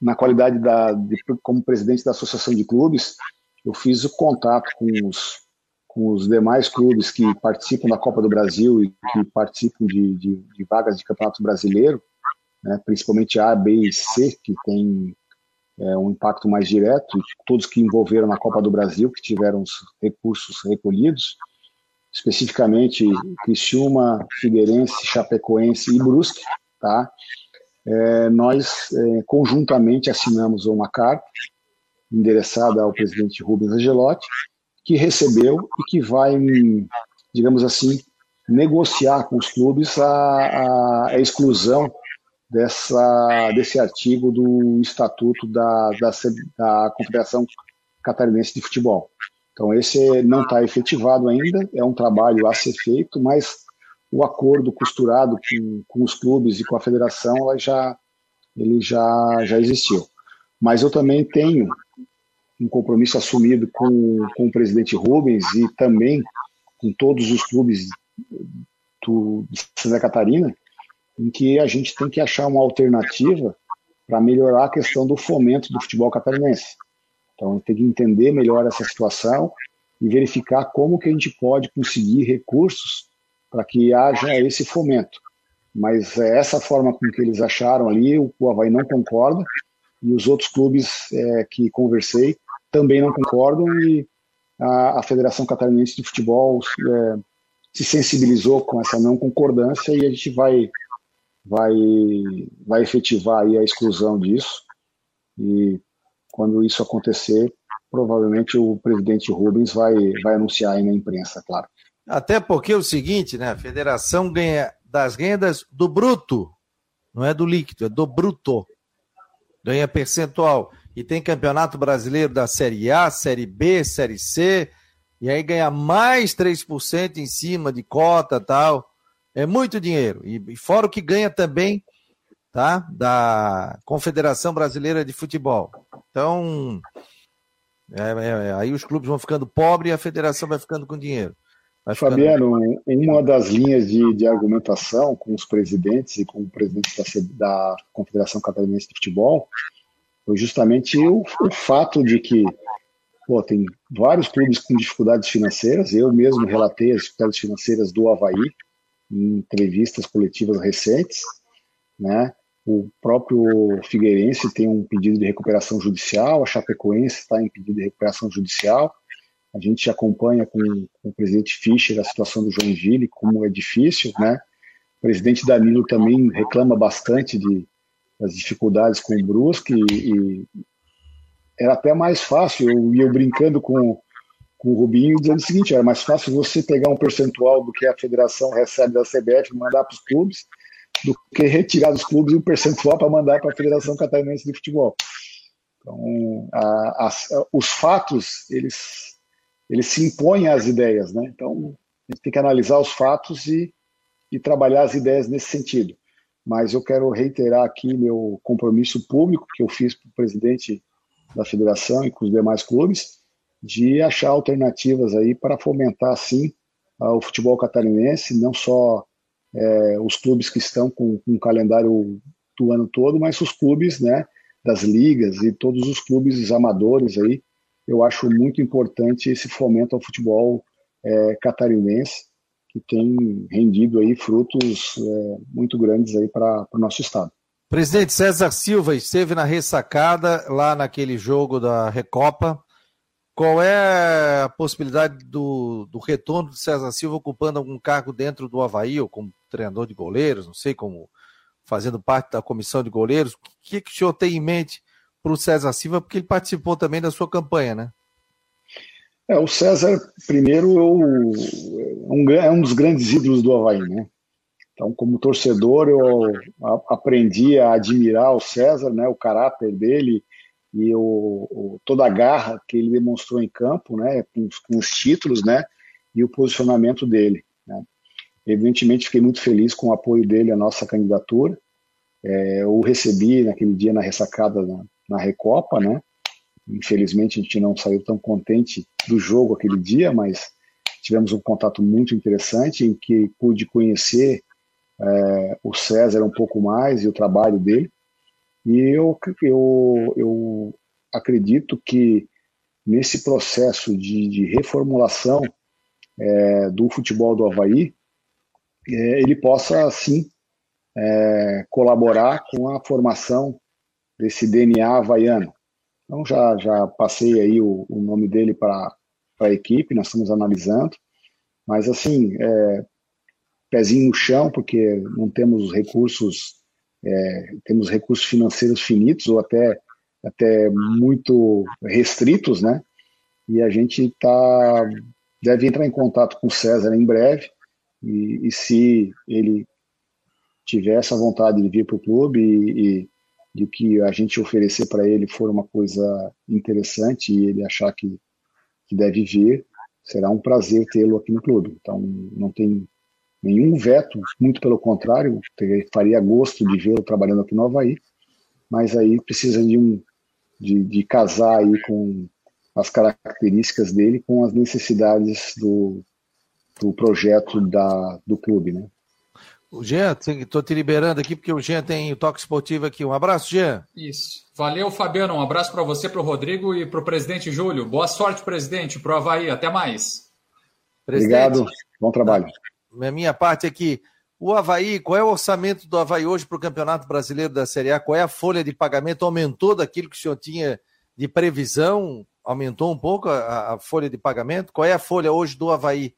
na qualidade da de, como presidente da associação de clubes eu fiz o contato com os com os demais clubes que participam da Copa do Brasil e que participam de, de, de vagas de campeonato brasileiro, né, principalmente A, B e C, que tem é, um impacto mais direto, e todos que envolveram na Copa do Brasil, que tiveram os recursos recolhidos, especificamente Criciúma, Figueirense, Chapecoense e Brusque, tá? É, nós é, conjuntamente assinamos uma carta endereçada ao presidente Rubens Angelotti, que recebeu e que vai, digamos assim, negociar com os clubes a, a, exclusão dessa, desse artigo do Estatuto da, da, da Confederação Catarinense de Futebol. Então, esse não está efetivado ainda, é um trabalho a ser feito, mas o acordo costurado com, com os clubes e com a federação ela já, ele já, já existiu. Mas eu também tenho um compromisso assumido com, com o presidente Rubens e também com todos os clubes do, de Santa Catarina, em que a gente tem que achar uma alternativa para melhorar a questão do fomento do futebol catarinense. Então, tem que entender melhor essa situação e verificar como que a gente pode conseguir recursos para que haja esse fomento. Mas é essa forma com que eles acharam ali, o Havaí não concorda, e os outros clubes é, que conversei também não concordam e a, a Federação Catarinense de Futebol é, se sensibilizou com essa não concordância e a gente vai vai vai efetivar a exclusão disso e quando isso acontecer provavelmente o presidente Rubens vai vai anunciar aí na imprensa, claro. Até porque é o seguinte, né? A federação ganha das rendas do bruto, não é do líquido, é do bruto. Ganha percentual e tem campeonato brasileiro da Série A, Série B, Série C, e aí ganha mais 3% em cima de cota tal. É muito dinheiro. E, e fora o que ganha também tá? da Confederação Brasileira de Futebol. Então, é, é, aí os clubes vão ficando pobres e a federação vai ficando com dinheiro. Ficando... Fabiano, uma das linhas de, de, argumentação com os presidentes e com o presidente da, da Confederação Catarinense de Futebol foi justamente o, o fato de que pô, tem vários clubes com dificuldades financeiras. Eu mesmo relatei as dificuldades financeiras do Havaí em entrevistas coletivas recentes. Né? O próprio Figueirense tem um pedido de recuperação judicial, a Chapecoense está em pedido de recuperação judicial. A gente acompanha com, com o presidente Fischer a situação do Joinville, como é difícil. Né? O presidente Danilo também reclama bastante de, as dificuldades com o Brusque e, e era até mais fácil, eu ia brincando com, com o Rubinho dizendo o seguinte, era mais fácil você pegar um percentual do que a federação recebe da CBF e mandar para os clubes do que retirar dos clubes um percentual para mandar para a Federação Catarinense de Futebol. Então, a, a, os fatos, eles, eles se impõem às ideias, né? Então, a gente tem que analisar os fatos e, e trabalhar as ideias nesse sentido. mas eu quero reiterar aqui meu compromisso público que eu fiz para o presidente da federação e com os demais clubes de achar alternativas aí para fomentar, sim, o futebol catarinense, não só é, os clubes que estão com, com um calendário do ano todo, mas os clubes, né, das ligas e todos os clubes amadores aí. Eu acho muito importante esse fomento ao futebol é, catarinense que tem rendido aí frutos é, muito grandes aí para o nosso estado. Presidente César Silva esteve na ressacada lá naquele jogo da Recopa. Qual é a possibilidade do, do retorno de César Silva ocupando algum cargo dentro do Havaí, ou como treinador de goleiros, não sei, como fazendo parte da comissão de goleiros? O que, que o senhor tem em mente para o César Silva? Porque ele participou também da sua campanha, né? É, o César, primeiro, eu, um, é um dos grandes ídolos do Havaí, né? Então, como torcedor, eu aprendi a admirar o César, né, o caráter dele e o, o, toda a garra que ele demonstrou em campo, né, com, com os títulos, né, e o posicionamento dele. Né. Evidentemente, fiquei muito feliz com o apoio dele à nossa candidatura. É, eu o recebi naquele dia na ressacada na, na Recopa, né, Infelizmente a gente não saiu tão contente do jogo aquele dia, mas tivemos um contato muito interessante em que pude conhecer é, o César um pouco mais e o trabalho dele. E eu, eu, eu acredito que nesse processo de, de reformulação é, do futebol do Havaí, é, ele possa, sim, é, colaborar com a formação desse DNA havaiano. Então já, já passei aí o, o nome dele para a equipe, nós estamos analisando, mas assim, é, pezinho no chão, porque não temos recursos, é, temos recursos financeiros finitos ou até, até muito restritos, né? E a gente tá, deve entrar em contato com o César em breve, e, e se ele tiver essa vontade de vir para o clube e, e que a gente oferecer para ele for uma coisa interessante e ele achar que, que deve vir, será um prazer tê-lo aqui no clube. Então, não tem nenhum veto, muito pelo contrário, faria gosto de vê-lo trabalhando aqui no Havaí, mas aí precisa de um de, de casar aí com as características dele com as necessidades do, do projeto da, do clube, né? O Jean, estou te liberando aqui porque o Jean tem o toque esportivo aqui. Um abraço, Jean. Isso. Valeu, Fabiano. Um abraço para você, para o Rodrigo e para o presidente Júlio. Boa sorte, presidente, para o Havaí. Até mais. Obrigado. Bom trabalho. A minha parte aqui. O Havaí, qual é o orçamento do Havaí hoje para o Campeonato Brasileiro da Série A? Qual é a folha de pagamento? Aumentou daquilo que o senhor tinha de previsão? Aumentou um pouco a, a folha de pagamento? Qual é a folha hoje do Havaí?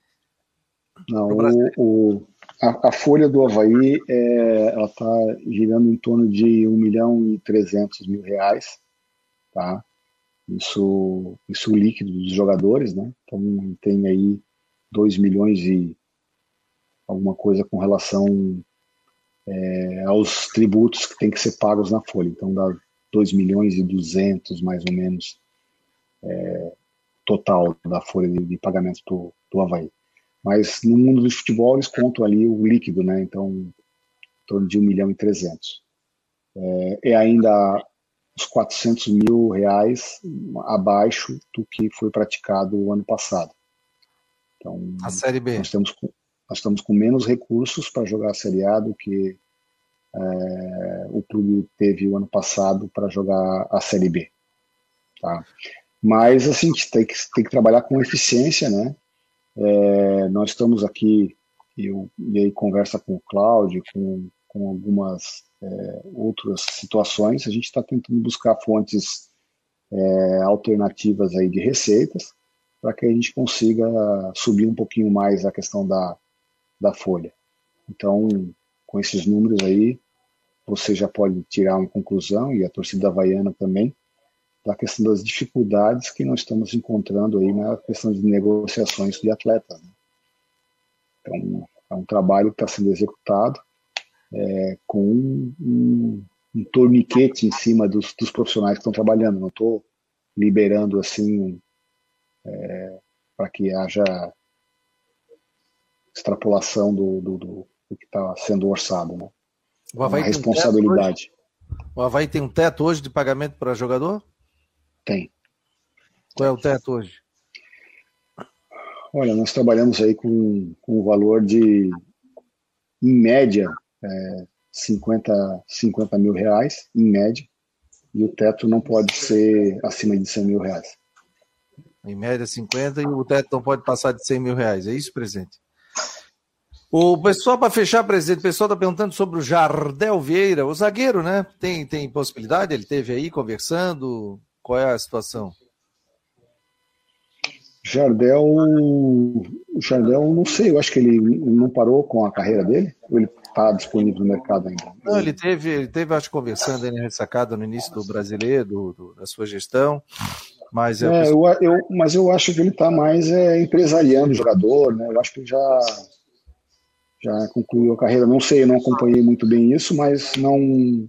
Não, o, o, a, a, folha do Havaí é, ela está girando em torno de 1 milhão e 300 mil reais, tá? Isso, isso líquido dos jogadores, né? Então tem aí 2 milhões e alguma coisa com relação é, aos tributos que tem que ser pagos na folha. Então dá 2 milhões e 200 mais ou menos é, total da folha de, de pagamento do, do Havaí. Mas no mundo do futebol eles contam ali o líquido, né? Então, em torno de 1 milhão e 300. É, é ainda os 400 mil reais abaixo do que foi praticado o ano passado. Então, a Série B. Nós, temos, nós estamos com menos recursos para jogar a Série A do que é, o clube teve o ano passado para jogar a Série B. Tá? Mas, assim, tem que, tem que trabalhar com eficiência, né? É, nós estamos aqui, eu, e aí conversa com o Cláudio, com, com algumas é, outras situações, a gente está tentando buscar fontes alternativas aí de receitas para que a gente consiga subir um pouquinho mais a questão da, da folha. Então, com esses números aí, você já pode tirar uma conclusão, e a torcida havaiana também, da questão das dificuldades que nós estamos encontrando aí na questão de negociações de atletas. Né? Então, é um trabalho que está sendo executado é, com um, um, um, torniquete em cima dos, dos profissionais que estão trabalhando. Não estou liberando assim é, para que haja extrapolação do, do, do, do que está sendo orçado. Né? uma responsabilidade. Um o Havaí tem um teto hoje de pagamento para jogador? Tem. Qual é o teto hoje? Olha, nós trabalhamos aí com, com o valor de, em média, é, 50, 50 mil reais, em média, e o teto não pode ser acima de 100 mil reais. Em média, 50, e o teto não pode passar de 100 mil reais. É isso, presidente? O pessoal, para fechar, presidente, o pessoal está perguntando sobre o Jardel Vieira, o zagueiro, né? Tem, tem possibilidade? Ele teve aí conversando? Qual é a situação? Jardel, Jardel, não sei, eu acho que ele não parou com a carreira dele, ou ele está disponível no mercado ainda? Não, ele teve, ele teve, acho, conversando aí na ressacada no início do brasileiro, do, do, da sua gestão, mas... É, eu, eu, mas eu acho que ele está mais é, empresariando o jogador, né, eu acho que ele já, já concluiu a carreira, não sei, eu não acompanhei muito bem isso, mas não...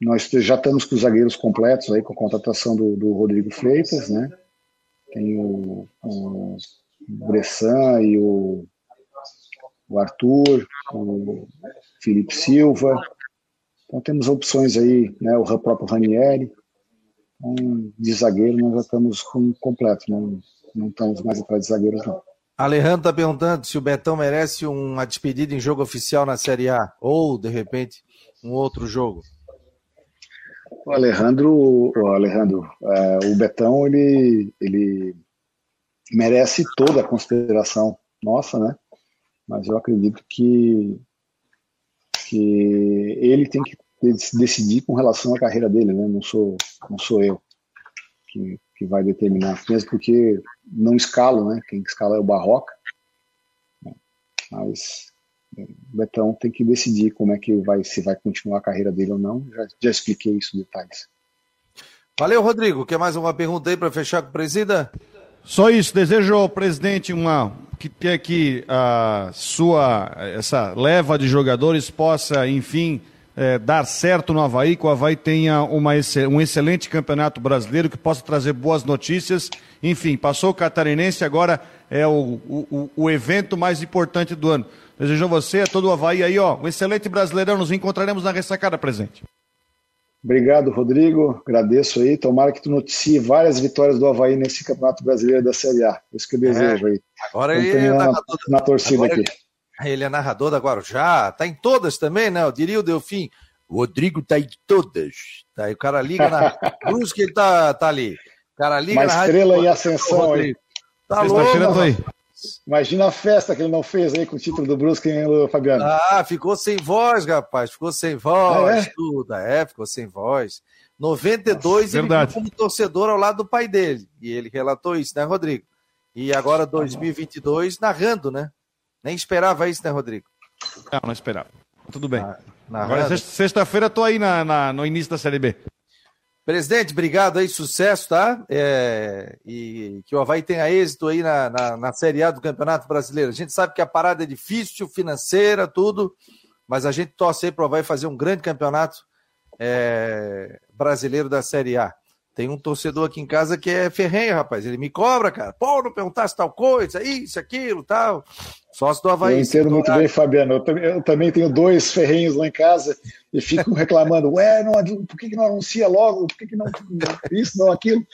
Nós já estamos com os zagueiros completos aí, com a contratação do, do Rodrigo Freitas, né, tem o, o Bressan e o, o Arthur, o Felipe Silva. Então temos opções aí, né, o próprio Ranieri. Então, de zagueiro nós já estamos com completo, não, não estamos mais atrás de zagueiros não. Alejandro está perguntando se o Betão merece uma despedida em jogo oficial na Série A, ou, de repente, um outro jogo. O Alejandro, o Alejandro, é, o Betão, ele, ele merece toda a consideração nossa, né? Mas eu acredito que, que ele tem que decidir com relação à carreira dele, né? Não sou, não sou eu que, que vai determinar, mesmo porque não escalo, né? Quem escala é o Barroca. Mas o Betão tem que decidir como é que vai, se vai continuar a carreira dele ou não. Já, já expliquei isso em detalhes. Valeu, Rodrigo. Quer mais uma pergunta aí para fechar com o presida? Só isso. Desejo ao presidente uma que quer que a sua essa leva de jogadores possa, enfim, é, dar certo no Havaí, que o Havaí tenha uma, um excelente campeonato brasileiro, que possa trazer boas notícias. Enfim, passou o catarinense, agora é o, o, o evento mais importante do ano. Desejo a você, a todo o Havaí aí, ó, um excelente brasileirão. Nos encontraremos na ressacada presente. Obrigado, Rodrigo. Agradeço aí. Tomara que tu noticie várias vitórias do Havaí nesse Campeonato Brasileiro da Série A. É isso que eu desejo é. aí. Agora é narrador, na, na torcida agora aqui. Ele, é narrador da Guarujá. Tá em todas também, né? Eu diria o Delfim. O Rodrigo tá em todas. Tá, aí o cara liga na. Brusque ele tá, tá ali. O cara liga Uma na estrela rádio, em ascensão aí. Tá louco. Aí. Imagina a festa que ele não fez aí com o título do Brusque, hein, Fabiano? Ah, ficou sem voz, rapaz. Ficou sem voz, ah, é? tudo. É, ficou sem voz. 92 Nossa, ele verdade. como torcedor ao lado do pai dele. E ele relatou isso, né, Rodrigo? E agora 2022 narrando, né? Nem esperava isso, né, Rodrigo? Não, não esperava. Tudo bem. Ah, agora sexta-feira tô aí na, na, no início da Série B. Presidente, obrigado aí, sucesso, tá? É, e que o Havaí tenha êxito aí na, na, na, Série A do Campeonato Brasileiro. A gente sabe que a parada é difícil, financeira, tudo, mas a gente torce aí para o Havaí fazer um grande campeonato é, brasileiro da Série A. Tem um torcedor aqui em casa que é ferrenho, rapaz. Ele me cobra, cara. Pô, não perguntasse tal coisa, isso, aquilo, tal. Sócio do Havaí. Eu entendo muito bem, Fabiano. Eu também, eu também, tenho dois ferrenhos lá em casa e ficam reclamando. Ué, não, por que, que não anuncia logo? Por que, que não isso, não aquilo?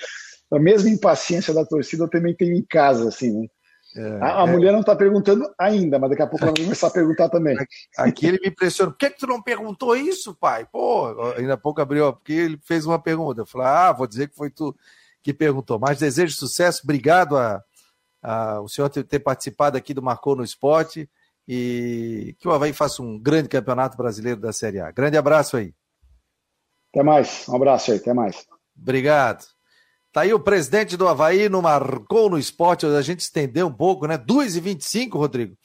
A mesma impaciência da torcida eu também tenho em casa, assim, né? É, a, a é... mulher não está perguntando ainda, mas daqui a pouco ela vai começar a perguntar também. Aqui ele me impressiona. Por que, que tu não perguntou isso, pai? Pô, ainda há pouco abriu, porque ele fez uma pergunta. Eu falei, ah, vou dizer que foi tu que perguntou. Mas desejo sucesso, obrigado a, a o senhor ter, ter, participado aqui do Marcou no Esporte e que o Havaí faça um grande campeonato brasileiro da Série A. Grande abraço aí. Até mais, um abraço aí, até mais. Obrigado. Tá aí o presidente do Havaí no Marcou no Esporte, a gente estendeu um pouco, né? 2h25, Rodrigo.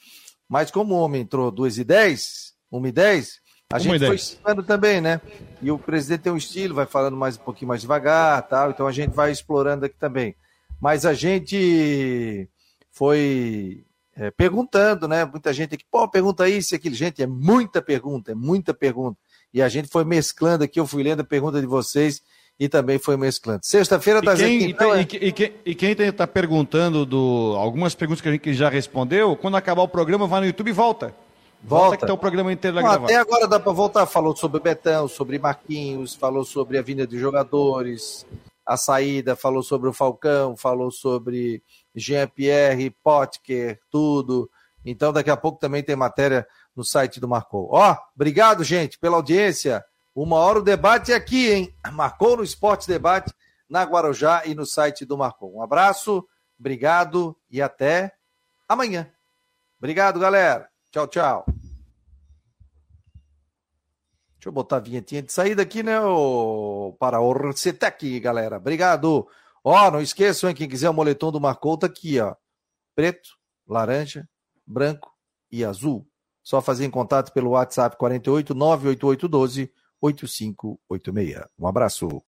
Mas como o homem entrou 2h10, 1h10, a gente foi ensinando também, né? E o presidente tem um estilo, vai falando mais um pouquinho mais devagar, tal, então a gente vai explorando aqui também. Mas a gente foi é, perguntando, né? Muita gente aqui, pô, pergunta isso e aquilo. Gente, é muita pergunta, é muita pergunta. E a gente foi mesclando aqui, eu fui lendo a pergunta de vocês e também foi mesclando. Sexta-feira das quem, então, é... e, e, e, quem está perguntando do algumas perguntas que a gente já respondeu, quando acabar o programa, vai no YouTube e volta. Volta, que tá o programa inteiro Não, Até agora dá para voltar. Falou sobre o Betão, sobre Marquinhos, falou sobre a vinda de jogadores, a saída, falou sobre o Falcão, falou sobre Jean-Pierre, Potker, tudo. Então daqui a pouco também tem matéria no site do Marcou. Ó, obrigado, gente, pela audiência. Uma hora o debate é aqui, hein? Marcou no Esporte Debate, na Guarujá e no site do Marcou. Um abraço, obrigado e até amanhã. Obrigado, galera. Tchau, tchau. Deixa eu botar a vinhetinha de saída aqui, né? O... Para o aqui, galera. Obrigado. Ó, não esqueçam, hein? Quem quiser o moletom do Marcou, tá aqui, ó. Preto, laranja, branco e azul. Só fazer em contato pelo WhatsApp 48 98812 8586. Um abraço.